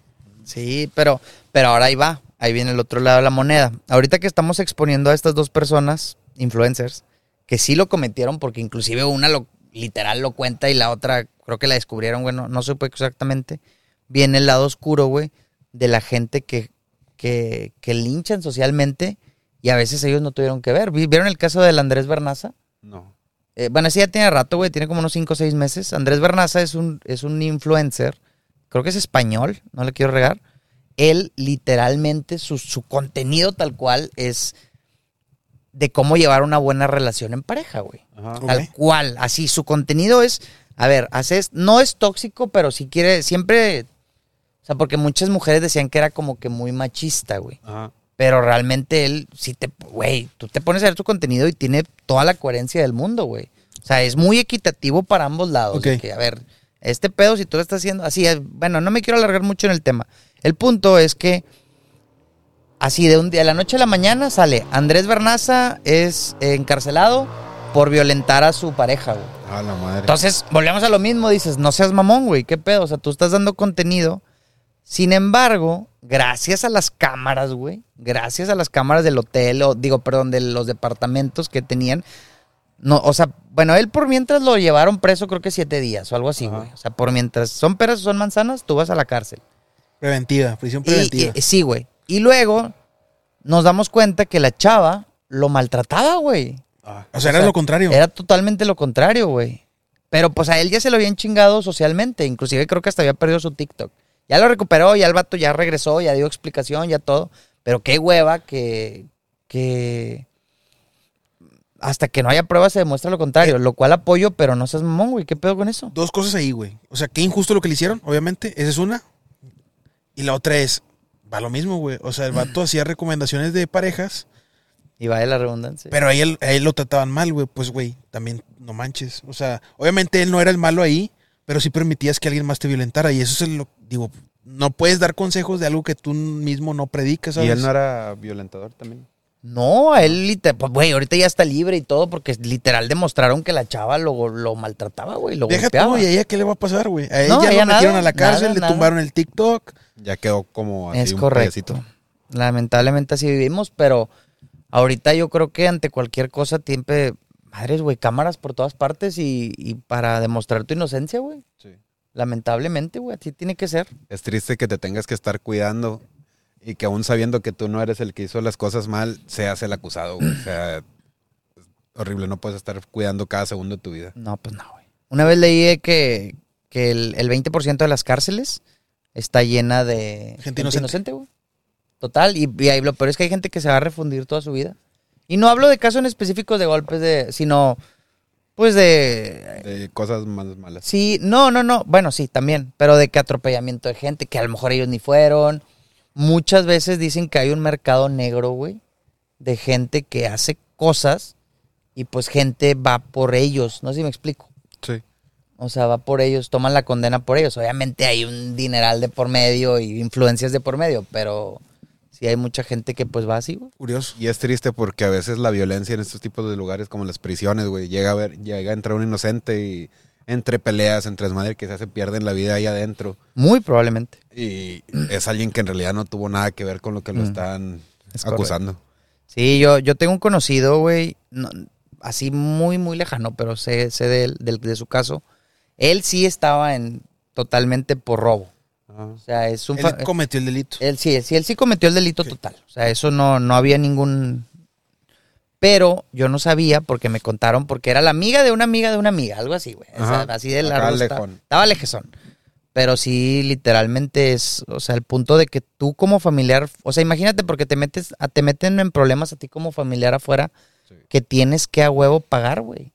Sí, pero, pero ahora ahí va. Ahí viene el otro lado de la moneda. Ahorita que estamos exponiendo a estas dos personas, influencers, que sí lo cometieron, porque inclusive una lo, literal lo cuenta y la otra creo que la descubrieron, güey, no, no supe exactamente. Viene el lado oscuro, güey, de la gente que, que, que linchan socialmente y a veces ellos no tuvieron que ver. Vi- ¿Vieron el caso del Andrés Bernaza? No. Eh, bueno, ese ya tiene rato, güey, tiene como unos 5 o 6 meses. Andrés Bernaza es un, es un influencer, creo que es español, no le quiero regar. Él literalmente, su, su contenido tal cual es de cómo llevar una buena relación en pareja, güey. Ajá. Tal cual. Así, su contenido es, a ver, haces, no es tóxico, pero si quiere, siempre, o sea, porque muchas mujeres decían que era como que muy machista, güey. Ajá. Pero realmente él, sí te, güey, tú te pones a ver su contenido y tiene toda la coherencia del mundo, güey. O sea, es muy equitativo para ambos lados. Ok. de que, a ver, este pedo, si tú lo estás haciendo así, es- bueno, no me quiero alargar mucho en el tema. El punto es que, así de un día, de la noche a la mañana sale Andrés Bernaza es eh, encarcelado por violentar a su pareja, güey. A la madre. Entonces, volvemos a lo mismo, dices, no seas mamón, güey, qué pedo, o sea, tú estás dando contenido. Sin embargo, gracias a las cámaras, güey, gracias a las cámaras del hotel, o digo, perdón, de los departamentos que tenían, no, o sea, bueno, él por mientras lo llevaron preso creo que siete días o algo así, güey. O sea, por mientras son peras o son manzanas, tú vas a la cárcel. Preventiva, prisión Y- preventiva. y- sí, güey. Y luego nos damos cuenta que la chava lo maltrataba, güey. Ah. o sea, era o sea, lo contrario. Era totalmente lo contrario, güey. Pero pues a él ya se lo habían chingado socialmente. Inclusive creo que hasta había perdido su TikTok. Ya lo recuperó, ya el vato ya regresó, ya dio explicación, ya todo. Pero qué hueva que, que hasta que no haya pruebas se demuestra lo contrario. Lo cual apoyo, pero no seas mamón, güey. ¿Qué pedo con eso? Dos cosas ahí, güey. O sea, qué injusto lo que le hicieron, obviamente. Esa es una. Y la otra es, va lo mismo, güey. O sea, el vato hacía recomendaciones de parejas, Y vaya la redundancia. pero a él, a él lo trataban mal, güey. Pues, güey, también no manches. O sea, obviamente él no era el malo ahí, pero sí permitías que alguien más te violentara. Y eso es lo, digo, no puedes dar consejos de algo que tú mismo no predicas, ¿sabes? ¿Y él no era violentador también? No, a él, literal, pues, güey, ahorita ya está libre y todo porque literal demostraron que la chava lo, lo maltrataba, güey, lo Deja golpeaba. tú, ¿y a ella qué le va a pasar, güey? A ella No, a lo ella metieron nada, a la cárcel, nada, le nada. tumbaron el TikTok. Ya quedó como así Es un correcto. Lamentablemente así vivimos, pero ahorita yo creo que ante cualquier cosa siempre, madres, güey, cámaras por todas partes y, y para demostrar tu inocencia, güey. Sí. Lamentablemente, güey, así tiene que ser. Es triste que te tengas que estar cuidando y que aún sabiendo que tú no eres el que hizo las cosas mal, seas el acusado. güey. O sea, es horrible. No puedes estar cuidando cada segundo de tu vida. No, pues no, güey. Una vez leí que, que el, el 20% de las cárceles está llena de Gente inocente. güey. Total, y, y ahí lo peor es que hay gente que se va a refundir toda su vida. Y no hablo de casos en específicos de golpes de, sino pues de De cosas más malas. Sí, no, no, no. Bueno, sí, también. Pero de que atropellamiento de gente, que a lo mejor ellos ni fueron. Muchas veces dicen que hay un mercado negro, güey, de gente que hace cosas y pues gente va por ellos. No sé si me explico. Sí. O sea, va por ellos, toman la condena por ellos. Obviamente hay un dineral de por medio y influencias de por medio, pero sí hay mucha gente que pues va así, güey. Curioso. Y es triste porque a veces la violencia en estos tipos de lugares, como las prisiones, güey, llega a ver, llega a entrar un inocente y entre peleas, entre desmadre, que se pierden la vida ahí adentro. Muy probablemente. Y es alguien que en realidad no tuvo nada que ver con lo que lo Mm. están Es acusando. Sí, yo, yo tengo un conocido, güey, no- así muy, muy lejano, pero sé, sé de, él, del- de su caso. Él sí estaba en totalmente por robo. Ajá. O sea, es un... Él cometió el delito. él sí, sí, él sí cometió el delito total. O sea, eso no, no había ningún... Pero yo no sabía porque me contaron, porque era la amiga de una amiga de una amiga, algo así, güey. Ajá. así de Acá largo estaba, lejón. estaba lejezón. Pero sí, literalmente es, o sea, el punto de que tú como familiar, o sea, imagínate porque te metes, a- te meten en problemas a ti como familiar afuera, Sí. que tienes que a huevo pagar, güey,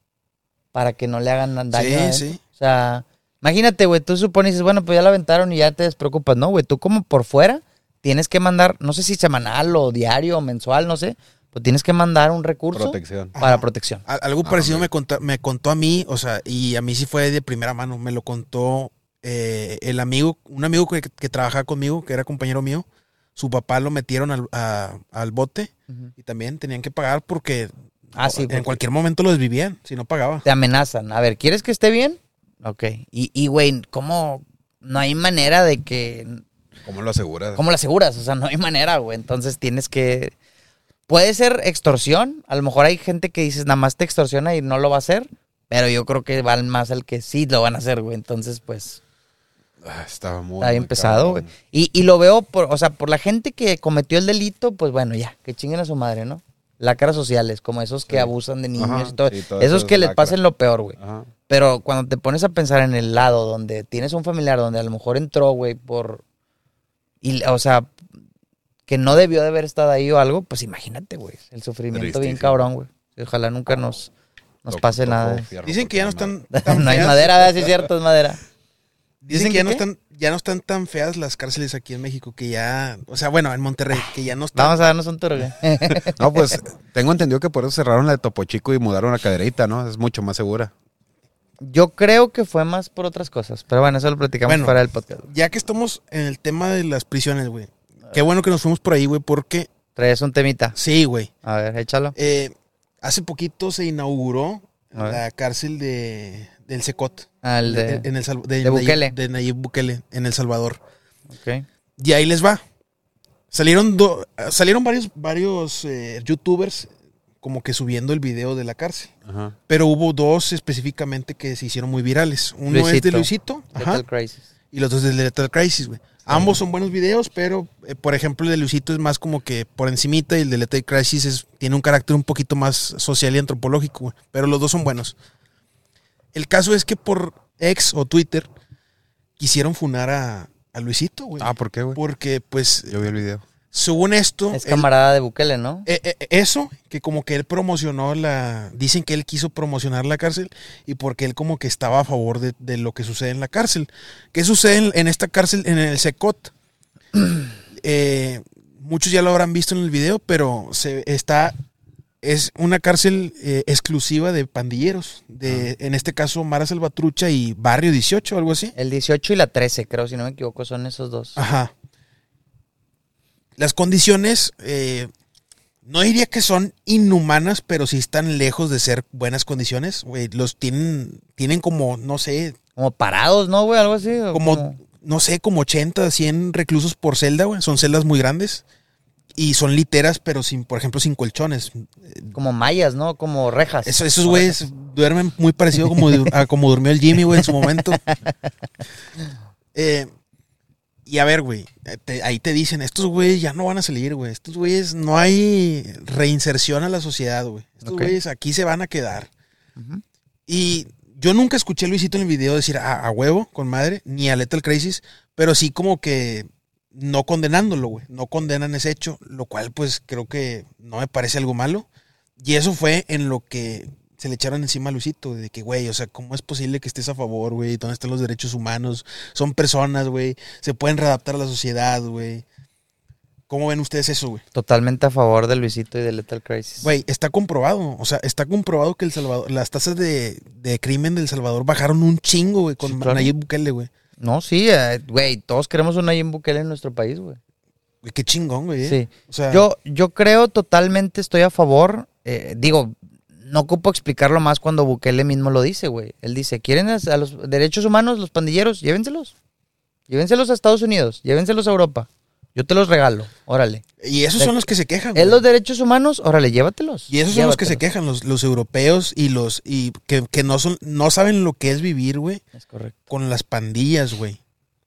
para que no le hagan daño. Sí, a sí. O sea, imagínate, güey, tú supones, dices, bueno, pues ya la aventaron y ya te despreocupas, ¿no, güey? Tú como por fuera tienes que mandar, no sé si semanal o diario o mensual, no sé, pues tienes que mandar un recurso Protección. para Ajá. protección. A- Algo Ah, parecido me contó, me contó a mí, o sea, y a mí sí fue de primera mano. Me lo contó eh, el amigo, un amigo que, que trabajaba conmigo, que era compañero mío. Su papá lo metieron al, a- al bote y también tenían que pagar porque Ah, sí, en porque- cualquier momento lo desvivían si no pagaba. Te amenazan. A ver, ¿quieres que esté bien? Ok. Y, y güey, ¿cómo? No hay manera de que... ¿Cómo lo aseguras? ¿Cómo lo aseguras? O sea, no hay manera, güey. Entonces tienes que... Puede ser extorsión. A lo mejor hay gente que dices, nada más te extorsiona y no lo va a hacer. Pero yo creo que van más al que sí lo van a hacer, güey. Entonces, pues... Ah, estaba muy, Está bien pesado, güey. Y, y lo veo, por, o sea, por la gente que cometió el delito, pues bueno, ya, que chinguen a su madre, ¿no? Lacras sociales, como esos que Sí. abusan de niños Ajá, y todo. sí, todo esos eso que es les lacra. pasen lo peor, güey. Pero cuando te pones a pensar en el lado donde tienes un familiar donde a lo mejor entró, güey, por. Y, o sea, que no debió de haber estado ahí o algo, pues imagínate, güey. El sufrimiento bien cabrón, güey. Ojalá nunca nos, nos pase toco nada. fierro Dicen que ya no están tan no hay feas. madera, ¿verdad? Sí, es cierto, es madera. Dicen ¿Dicen que ya no qué? están ya no están tan feas las cárceles aquí en México que ya, o sea, bueno, en Monterrey, que ya no están. Vamos a darnos un tour, güey. No, pues tengo entendido que por eso cerraron la de Topo Chico y mudaron a Cadereyta, ¿no? Es mucho más segura. Yo creo que fue más por otras cosas. Pero bueno, eso lo platicamos Bueno. para el podcast. Ya que estamos en el tema de las prisiones, güey. Qué bueno que nos fuimos por ahí, güey, porque Traes un temita. sí, güey. A ver, échalo. Eh, hace poquito se inauguró la cárcel de del Secot. Al de, de. en el, de, de Nayib- Bukele. de Nayib Bukele, en El Salvador. Ok. Y ahí les va. Salieron, do- salieron varios, varios eh, youtubers como que subiendo el video de la cárcel. Ajá. Pero hubo dos específicamente que se hicieron muy virales. Uno es de Luisito ajá, Crisis. y los dos de Lethal Crisis, güey. Ambos son buenos videos, pero eh, por ejemplo el de Luisito es más como que por encimita y el de Lethal Crisis es, tiene un carácter un poquito más social y antropológico, güey. Pero los dos son buenos. El caso es que por X o Twitter quisieron funar a, a Luisito, güey. Ah, ¿por qué, güey? Porque pues Yo vi el video. Según esto... Es él- camarada de Bukele, ¿no? eh, eh, eso, que como que él promocionó la. Dicen que él quiso promocionar la cárcel y porque él como que estaba a favor de, de lo que sucede en la cárcel. ¿Qué sucede en, en esta cárcel, en el Secot? Eh, muchos ya lo habrán visto en el video, pero se está. Es una cárcel eh, exclusiva de pandilleros. De, En este caso, Mara Salvatrucha y Barrio 18 o algo así. El 18 y la 13, creo, si no me equivoco, son esos dos. Ajá. Las condiciones, eh, no diría que son inhumanas, pero sí están lejos de ser buenas condiciones. Los tienen, tienen como, no sé, Como parados, ¿no, güey? Algo así. o como, no sé, como 80, 100 reclusos por celda, güey. Son celdas muy grandes. Y son literas, pero sin, por ejemplo, sin colchones. como mallas, ¿no? Como rejas. Eso- esos güeyes duermen muy parecido como a como durmió el Jimmy, güey, en su momento. Eh, y a ver, güey, te- ahí te dicen, estos güeyes ya no van a salir, güey. Estos güeyes no hay reinserción a la sociedad, güey. Estos güeyes aquí se van a quedar. Y yo nunca escuché a Luisito en el video decir a, a huevo, con madre, ni a Lethal Crisis, pero sí como que no condenándolo, güey. No condenan ese hecho, lo cual pues creo que no me parece algo malo. Y eso fue en lo que se le echaron encima a Luisito, de que, güey, o sea, ¿cómo es posible que estés a favor, güey? ¿Dónde están los derechos humanos? Son personas, güey. Se pueden readaptar a la sociedad, güey. ¿Cómo ven ustedes eso, güey? Totalmente a favor de Luisito y de Lethal Crisis. Güey, está comprobado. O sea, está comprobado que el Salvador, las tasas de, de crimen del Salvador bajaron un chingo, güey, con Sí, claro. Nayib Bukele, güey. No, sí, eh, güey, todos queremos un Nayib Bukele en nuestro país, güey. Güey, Qué chingón, güey. ¿eh? Sí. O sea, Yo, yo creo totalmente estoy a favor. eh, digo, no ocupo explicarlo más cuando Bukele mismo lo dice, güey. Él dice, ¿quieren a los derechos humanos, los pandilleros? Llévenselos. Llévenselos a Estados Unidos, llévenselos a Europa. Yo te los regalo, órale. y esos son los que se quejan. ¿Es los derechos humanos? Órale, llévatelos. Y esos son los que se quejan, los, los europeos y los y que, que no son no saben lo que es vivir, güey, Es correcto. con las pandillas, güey.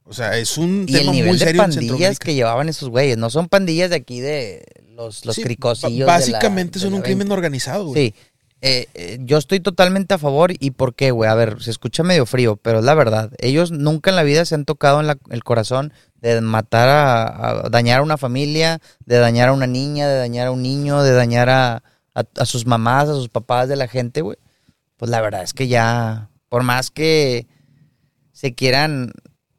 O sea, es un Y el tema nivel muy serio pandillas que llevaban esos güeyes, no son pandillas de aquí de los, los Sí, cricosillos. ba- de la- Básicamente de son un crimen organizado, güey. Sí. Eh, eh, yo estoy totalmente a favor. ¿Y por qué, güey? A ver, se escucha medio frío, pero es la verdad. Ellos nunca en la vida se han tocado en la- el corazón de matar a, a dañar a una familia, de dañar a una niña, de dañar a un niño, de dañar a, a- a sus mamás, a sus papás de la gente, güey. Pues la verdad es que ya, por más que se quieran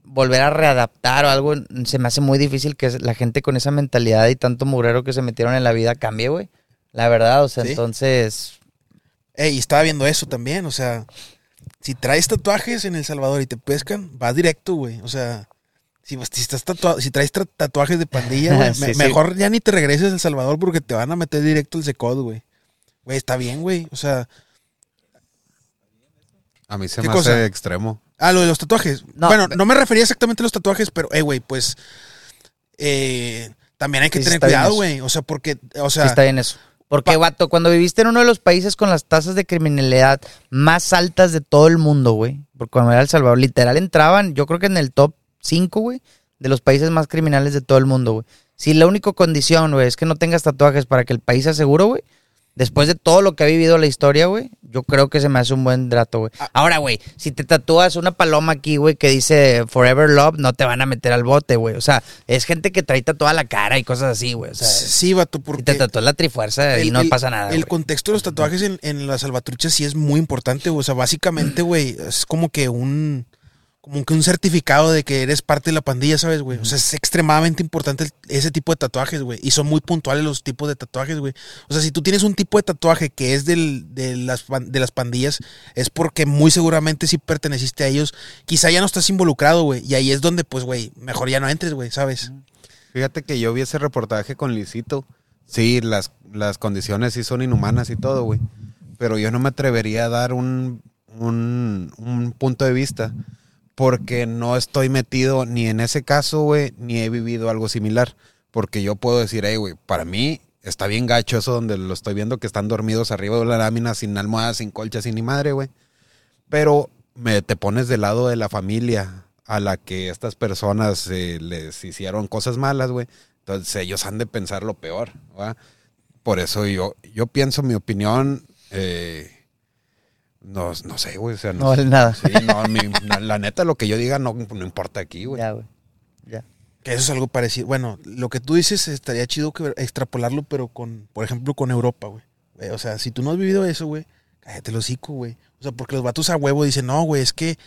volver a readaptar o algo, se me hace muy difícil que la gente con esa mentalidad y tanto mugrero que se metieron en la vida cambie, güey. La verdad, o sea, Sí. entonces, Ey, y estaba viendo eso también, o sea, si traes tatuajes en El Salvador y te pescan, vas directo, güey. O sea, si, si estás tatuado, si traes tra- tatuajes de pandilla, güey, Sí, me- sí. mejor ya ni te regreses a El Salvador porque te van a meter directo al secod, güey. Güey, está bien, güey. O sea, A mí se ¿Qué me cosa? hace extremo. ah, lo de los tatuajes. No, bueno, no me refería exactamente a los tatuajes, pero, eh, güey, pues, eh, también hay que Sí, tener cuidado, güey. O sea, porque, o sea, sí está bien eso. Porque, pa- vato, cuando viviste en uno de los países con las tasas de criminalidad más altas de todo el mundo, güey, porque cuando era El Salvador, literal entraban, yo creo que en el top 5, güey, de los países más criminales de todo el mundo, güey. Si la única condición, güey, es que no tengas tatuajes para que el país sea seguro, güey, Después de todo lo que ha vivido la historia, güey, yo creo que se me hace un buen trato, güey. Ah. Ahora, güey, si te tatúas una paloma aquí, güey, que dice Forever Love, no te van a meter al bote, güey. O sea, es gente que trae toda la cara y cosas así, güey. O sea, Sí, vato, porque... te tatúas la trifuerza y no el- pasa nada. El güey. contexto de los tatuajes en, en la salvatrucha sí es muy importante, güey. O sea, básicamente, güey, es como que un como que un certificado de que eres parte de la pandilla, ¿sabes, güey? O sea, es extremadamente importante el- ese tipo de tatuajes, güey. Y son muy puntuales los tipos de tatuajes, güey. O sea, si tú tienes un tipo de tatuaje que es del, de, las, de las pandillas, es porque muy seguramente sí perteneciste a ellos. Quizá ya no estás involucrado, güey. Y ahí es donde, pues, güey, mejor ya no entres, güey, ¿sabes? Fíjate que yo vi ese reportaje con Lisito. Sí, las, las condiciones sí son inhumanas y todo, güey. Pero yo no me atrevería a dar un, un, un punto de vista porque no estoy metido ni en ese caso, güey, ni he vivido algo similar. Porque yo puedo decir, hey, güey, para mí está bien gacho eso donde lo estoy viendo que están dormidos arriba de la lámina, sin almohadas, sin colchas, sin ni madre, güey. Pero me, te pones del lado de la familia a la que estas personas eh, les hicieron cosas malas, güey. Entonces ellos han de pensar lo peor, ¿va? Por eso yo, yo pienso mi opinión, eh, no, no sé, güey, o sea, no, No vale nada. Sí, no, mi- la, la neta, lo que yo diga no, no importa aquí, güey. Ya, güey. Ya. Que eso es algo parecido. Bueno, lo que tú dices estaría chido que extrapolarlo, pero con, por ejemplo, con Europa, güey. Güey, O sea, si tú no has vivido eso, güey, cállate el hocico, güey. O sea, porque los vatos a huevo dicen, no, güey, es que,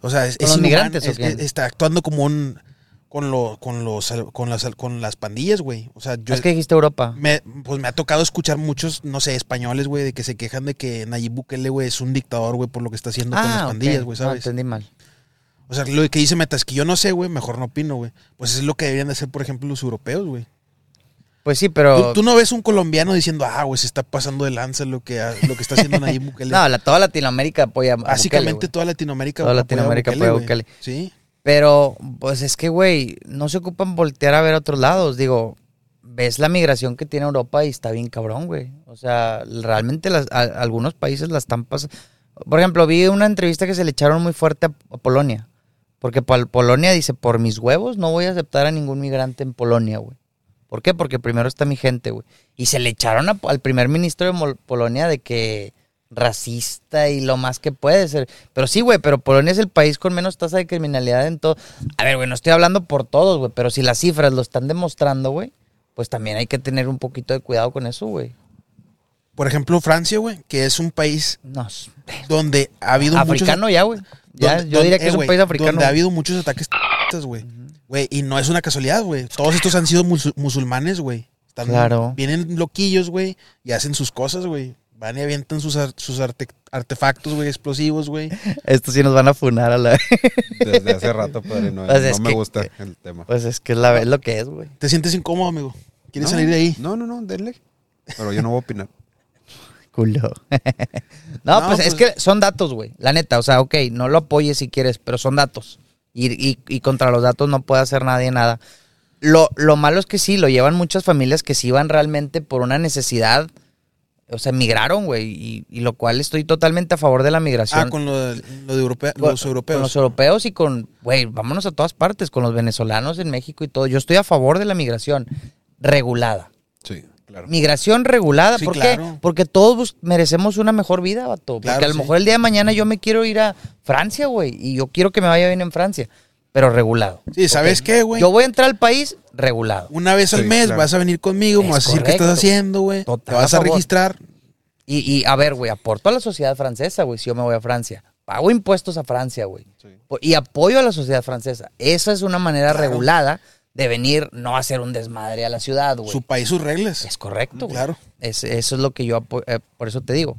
o sea, es, ¿Con es los inhumano, migrantes es- está actuando como un, con lo, con los, con las, con las pandillas, güey. O sea, yo, es que dijiste Europa. me, pues me ha tocado escuchar muchos, no sé, españoles, güey, de que se quejan de que Nayib Bukele, güey, es un dictador, güey, por lo que está haciendo con las Ah, pandillas, güey, No, ¿sabes? entendí mal. O sea, lo que dice Meta es que yo no sé, güey, mejor no opino, güey. Pues es lo que deberían de hacer, por ejemplo, los europeos, güey. Pues sí, pero... Tú, tú no ves un colombiano diciendo, ah, güey, se está pasando de lanza lo que, lo que está haciendo Nayib Bukele. No, la, toda Latinoamérica apoya a Básicamente toda Latinoamérica. Toda apoya a apoya a. Bukele. Sí. Pero, pues es que, güey, no se ocupan voltear a ver a otros lados. Digo, ves la migración que tiene Europa y está bien cabrón, güey. O sea, realmente las- algunos países la están pasando. Por ejemplo, vi una entrevista que se le echaron muy fuerte a, Polonia. Porque Pol- Polonia dice, por mis huevos no voy a aceptar a ningún migrante en Polonia, güey. ¿Por qué? Porque primero está mi gente, güey. Y se le echaron al primer ministro de Polonia de que racista y lo más que puede ser. Pero sí, güey, pero Polonia es el país con menos tasa de criminalidad en todo. A ver, güey, no estoy hablando por todos, güey, pero si las cifras lo están demostrando, güey, pues también hay que tener un poquito de cuidado con eso, güey. Por ejemplo, Francia, güey, que es un país No, donde ha habido africano muchos... ya, güey. Ya, yo diría que eh, es un güey, país africano. Donde ha habido muchos ataques, güey. Y no es una casualidad, güey. Todos estos han sido musu- musulmanes, güey. Claro. Vienen loquillos, güey, y hacen sus cosas, güey. Van y avientan sus, ar- sus arte- artefactos, güey, explosivos, güey. Estos sí nos van a funar a la... Desde hace rato, padre, no, Pues no me que- gusta el tema. Pues es que es, la, es lo que es, güey. ¿Te sientes incómodo, amigo? ¿Quieres No, salir de ahí? No, no, no, denle. Pero yo no voy a opinar. Culo. no, No, pues, es pues- que son datos, güey. La neta, o sea, ok, no lo apoyes si quieres, pero son datos. Y, y- y contra los datos no puede hacer nadie nada. Lo, lo malo es que sí, lo llevan muchas familias que sí van realmente por una necesidad. O sea, migraron, güey. Y, y lo cual estoy totalmente a favor de la migración. Ah, con lo de, lo de europea- Con- los europeos. Con los europeos y con, güey, vámonos a todas partes, con los venezolanos en México y todo. Yo estoy a favor de la migración regulada. Sí, claro. Migración regulada, Sí, ¿por qué? Porque todos merecemos una mejor vida, vato. Claro, Porque a lo sí. mejor el día de mañana yo me quiero ir a Francia, güey, y yo quiero que me vaya bien en Francia, pero regulado. Sí, ¿sabes qué, güey? Yo voy a entrar al país regulado. Una vez al Sí, mes claro. vas a venir conmigo, me vas a decir qué estás haciendo, güey. Te vas a registrar. Y, y a ver, güey, aporto a la sociedad francesa, güey, si yo me voy a Francia. Pago impuestos a Francia, güey. Sí. Y apoyo a la sociedad francesa. Esa es una manera Claro. regulada de venir, no a hacer un desmadre a la ciudad, güey. Su país, sus reglas. Es correcto, güey. Claro. Es- eso es lo que yo, eh, por eso te digo.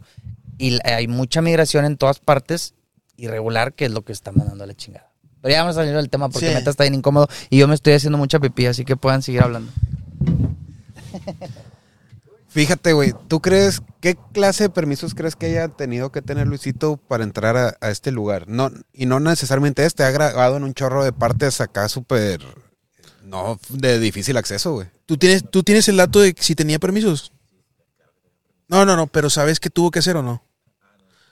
Y hay mucha migración en todas partes irregular, que es lo que está mandando a la chingada. Pero ya vamos a salir del tema porque Sí. Meta está bien incómodo y yo me estoy haciendo mucha pipí, así que puedan seguir hablando. Fíjate, güey, ¿tú crees, qué clase de permisos crees que haya tenido que tener Luisito para entrar a, a este lugar? No, y no necesariamente este, ha grabado en un chorro de partes acá súper, no, de difícil acceso, güey. ¿Tú tienes, ¿Tú tienes el dato de si tenía permisos? No, no, no, pero ¿sabes qué tuvo que hacer o no?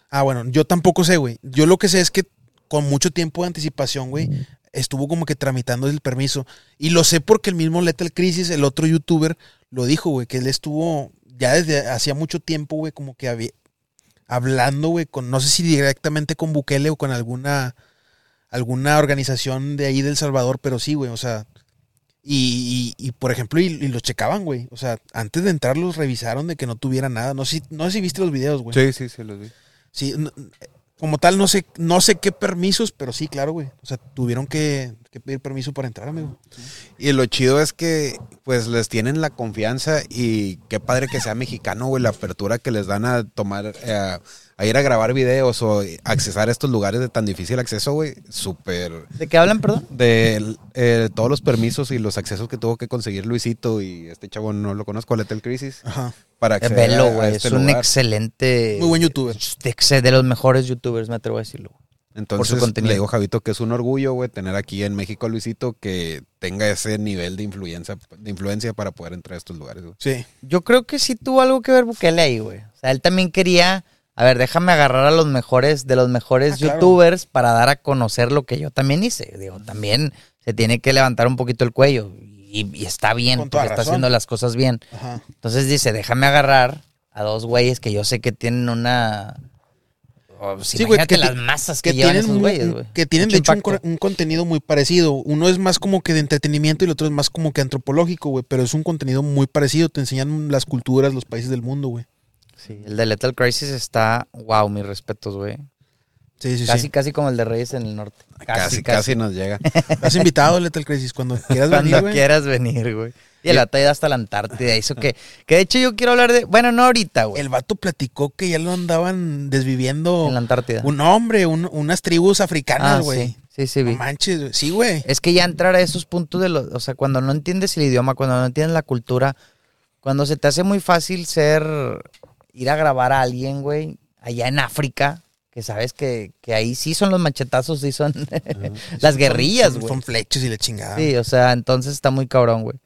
Ah, bueno, yo tampoco sé, güey. Yo lo que sé es que con mucho tiempo de anticipación, güey, estuvo como que tramitando el permiso. Y lo sé porque el mismo Lethal Crisis, el otro youtuber, lo dijo, güey, que él estuvo ya desde hacía mucho tiempo, güey, como que había, hablando, güey, con, no sé si directamente con Bukele o con alguna, alguna organización de ahí del Salvador, pero sí, güey, o sea, y, y, y, por ejemplo, y, y los checaban, güey, o sea, antes de entrar los revisaron de que no tuviera nada, no sé, si- no sé si viste los videos, güey. Sí, sí, sí, los vi. Sí, n- como tal, no sé, no sé qué permisos, pero sí, claro, güey, o sea, tuvieron que, pedir permiso para entrar, amigo. Y lo chido es que, pues, les tienen la confianza y qué padre que sea mexicano, güey, la apertura que les dan a tomar, eh, a ir a grabar videos o accesar a estos lugares de tan difícil acceso, güey, súper... ¿De qué hablan, perdón? De eh, todos los permisos y los accesos que tuvo que conseguir Luisito y este chavo no lo conozco, Letel Crisis, Ajá. para Eh, acceder Velo, güey. este es un lugar. excelente. Muy buen youtuber. de, los mejores youtubers, me atrevo a decirlo. Entonces, contenido. le digo, Javito, que es un orgullo, güey, tener aquí en México a Luisito que tenga ese nivel de influencia, de influencia para poder entrar a estos lugares, güey. Sí. Yo creo que sí tuvo algo que ver Bukele ahí, güey. O sea, él también quería. A ver, déjame agarrar a los mejores, de los mejores Ah, claro. youtubers para dar a conocer lo que yo también hice. Digo, también se tiene que levantar un poquito el cuello. Y, y está bien, Con porque está haciendo las cosas bien. Ajá. Entonces dice, déjame agarrar a dos güeyes que yo sé que tienen una... pues, Sí, güey, que las masas que, que llevan tienen, esos güeyes, güey. que tienen Mucho de hecho un, un contenido muy parecido. Uno es más como que de entretenimiento y el otro es más como que antropológico, güey. Pero es un contenido muy parecido. Te enseñan las culturas, los países del mundo, güey. Sí, el de Lethal Crisis está... Wow, mis respetos, güey. Sí, sí, Casi, sí. casi como el de Reyes en el Norte. Casi, casi, nos llega. Has invitado a Lethal Crisis cuando quieras Cuando venir, güey. quieras venir, güey. Y el vato ha ido hasta la Antártida. Hizo que... Que de hecho yo quiero hablar de... Bueno, no ahorita, güey. El vato platicó que ya lo andaban desviviendo En la Antártida. un hombre, un- unas tribus africanas, Ah, güey. sí. Sí, sí, No vi. manches, güey. Sí, güey. Es que ya entrar a esos puntos de los, o sea, cuando no entiendes el idioma, cuando no entiendes la cultura, cuando se te hace muy fácil ser, ir a grabar a alguien, güey, allá en África, que sabes que, que ahí sí son los machetazos, sí son las guerrillas, Son- güey. Son flechas y la chingada. Sí, o sea, entonces está muy cabrón, güey.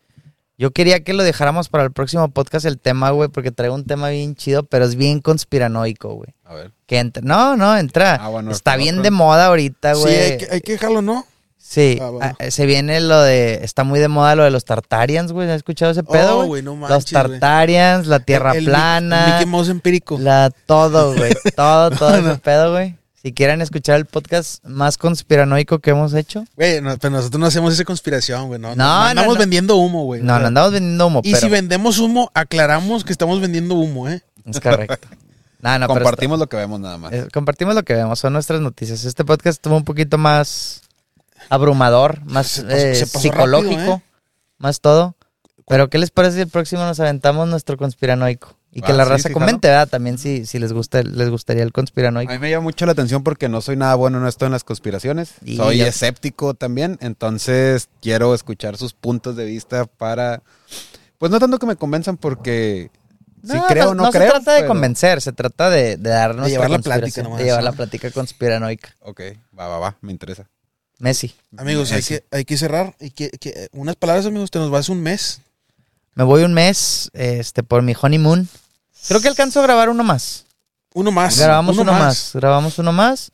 Yo quería que lo dejáramos para el próximo podcast el tema, güey, porque traigo un tema bien chido, pero es bien conspiranoico, güey. A ver. Que entra, no, no, entra. Ah, bueno, está bien de moda ahorita, Sí, güey. hay que, hay que dejarlo, ¿no? Sí, Ah, bueno. ah, se viene lo de, está muy de moda lo de los Tartarians, güey, ¿has escuchado ese pedo, Oh, güey? güey, no los manches, güey. Tartarians, la Tierra El- el Mi- plana, el Mickey Mouse empírico. la, todo, güey, todo, todo No, ese pedo, güey. Si quieren escuchar el podcast más conspiranoico que hemos hecho, Güey, no, pero nosotros no hacemos esa conspiración, güey. No, no, No, no no, andamos no. vendiendo humo, güey. no, no andamos vendiendo humo, Y pero si vendemos humo, aclaramos que estamos vendiendo humo, ¿eh? es correcto. No, no, pero Compartimos lo que vemos nada más. eh, compartimos lo que vemos, son nuestras noticias. Este podcast estuvo un poquito más abrumador, más Se pasó- eh, se pasó psicológico, rápido, ¿eh? más todo. Pero ¿qué les parece si el próximo nos aventamos nuestro conspiranoico? Y que Ah, la sí, raza sí, comente, ¿verdad? También si, si les gusta, les gustaría el A conspiranoico. mí me llama mucho la atención porque no soy nada bueno en esto en las conspiraciones. Y soy ya- escéptico también, entonces quiero escuchar sus puntos de vista para, pues no tanto que me convenzan porque sí No, creo no, o no, no creo. se trata de convencer, se trata de, de dar nuestra llevar la plática nomás, De llevar ¿no? la plática conspiranoica. Ok, va, va, va, me interesa. Messi. Amigos, hay que, hay que cerrar. Hay que, que- unas palabras, amigos, te nos vas un mes. Me voy un mes este, por mi honeymoon. Creo que alcanzo a grabar uno más. Uno más. Grabamos uno, más. Grabamos uno más.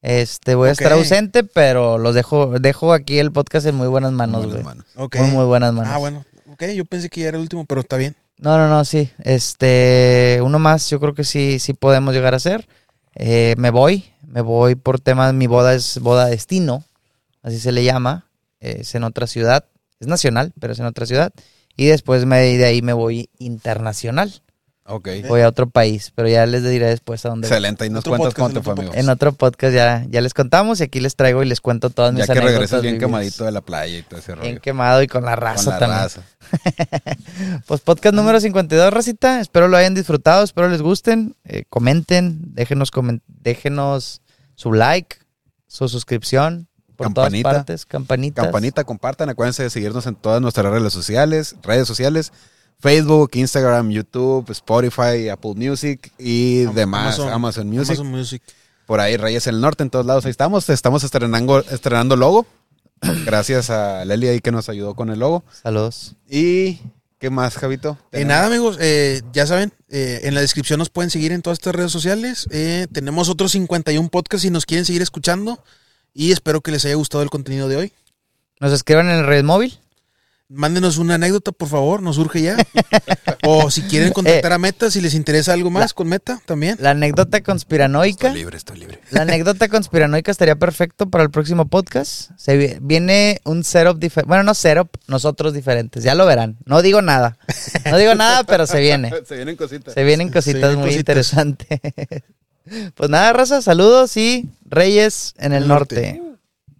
Este, voy a estar ausente, pero los dejo, dejo aquí el podcast en muy buenas manos, güey. Muy, muy buenas manos. Ah, bueno. Ok, yo pensé que ya era el último, pero está bien. No, no, no, sí. Este, uno más, yo creo que sí, sí podemos llegar a hacer. Eh, me voy, me voy por temas, mi boda es boda destino, así se le llama. Es en otra ciudad, es nacional, pero es en otra ciudad. Y después me, de ahí me voy internacional. Ok, Voy a otro país, pero ya les diré después a dónde voy. excelente. Y nos Otro cuentas podcast, cómo te fue, otro amigo. En otro podcast ya, ya les contamos y aquí les traigo y les cuento todas mis Ya que anécdotas regresas bien vividas. quemadito de la playa y todo ese rollo. Bien quemado y con la Con raza la también. raza. Pues podcast número 52, racita. Espero lo hayan disfrutado, espero les gusten. Eh, comenten, déjenos, comen- déjenos su like, su suscripción por Campanita. todas partes, campanitas. Campanita, compartan. Acuérdense de seguirnos en todas nuestras redes sociales, redes sociales. Facebook, Instagram, YouTube, Spotify, Apple Music y Am- demás. Amazon- Amazon, Music. Amazon Music. Por ahí Reyes del Norte, en todos lados. Ahí estamos. Estamos estrenando, estrenando logo. Gracias a Leli ahí que nos ayudó con el logo. Saludos. ¿Y qué más, Javito? Eh, nada, amigos, eh, ya saben, eh, en la descripción nos pueden seguir en todas estas redes sociales. Eh, tenemos otros 51 podcasts si nos quieren seguir escuchando. Y espero que les haya gustado el contenido de hoy. Nos escriban en el red móvil. Mándenos una anécdota, por favor, nos surge ya. o si quieren contactar a Meta, si les interesa algo más con Meta, también. La anécdota conspiranoica. Estoy libre, estoy libre. La anécdota conspiranoica estaría perfecto para el próximo podcast. Se vi- viene un setup diferente. Bueno, no setup, nosotros diferentes. Ya lo verán. No digo nada. No digo nada, pero se viene. Se vienen cositas. Se vienen cositas vienen muy cositas. interesantes. Pues nada, raza, saludos y Reyes en el norte. norte.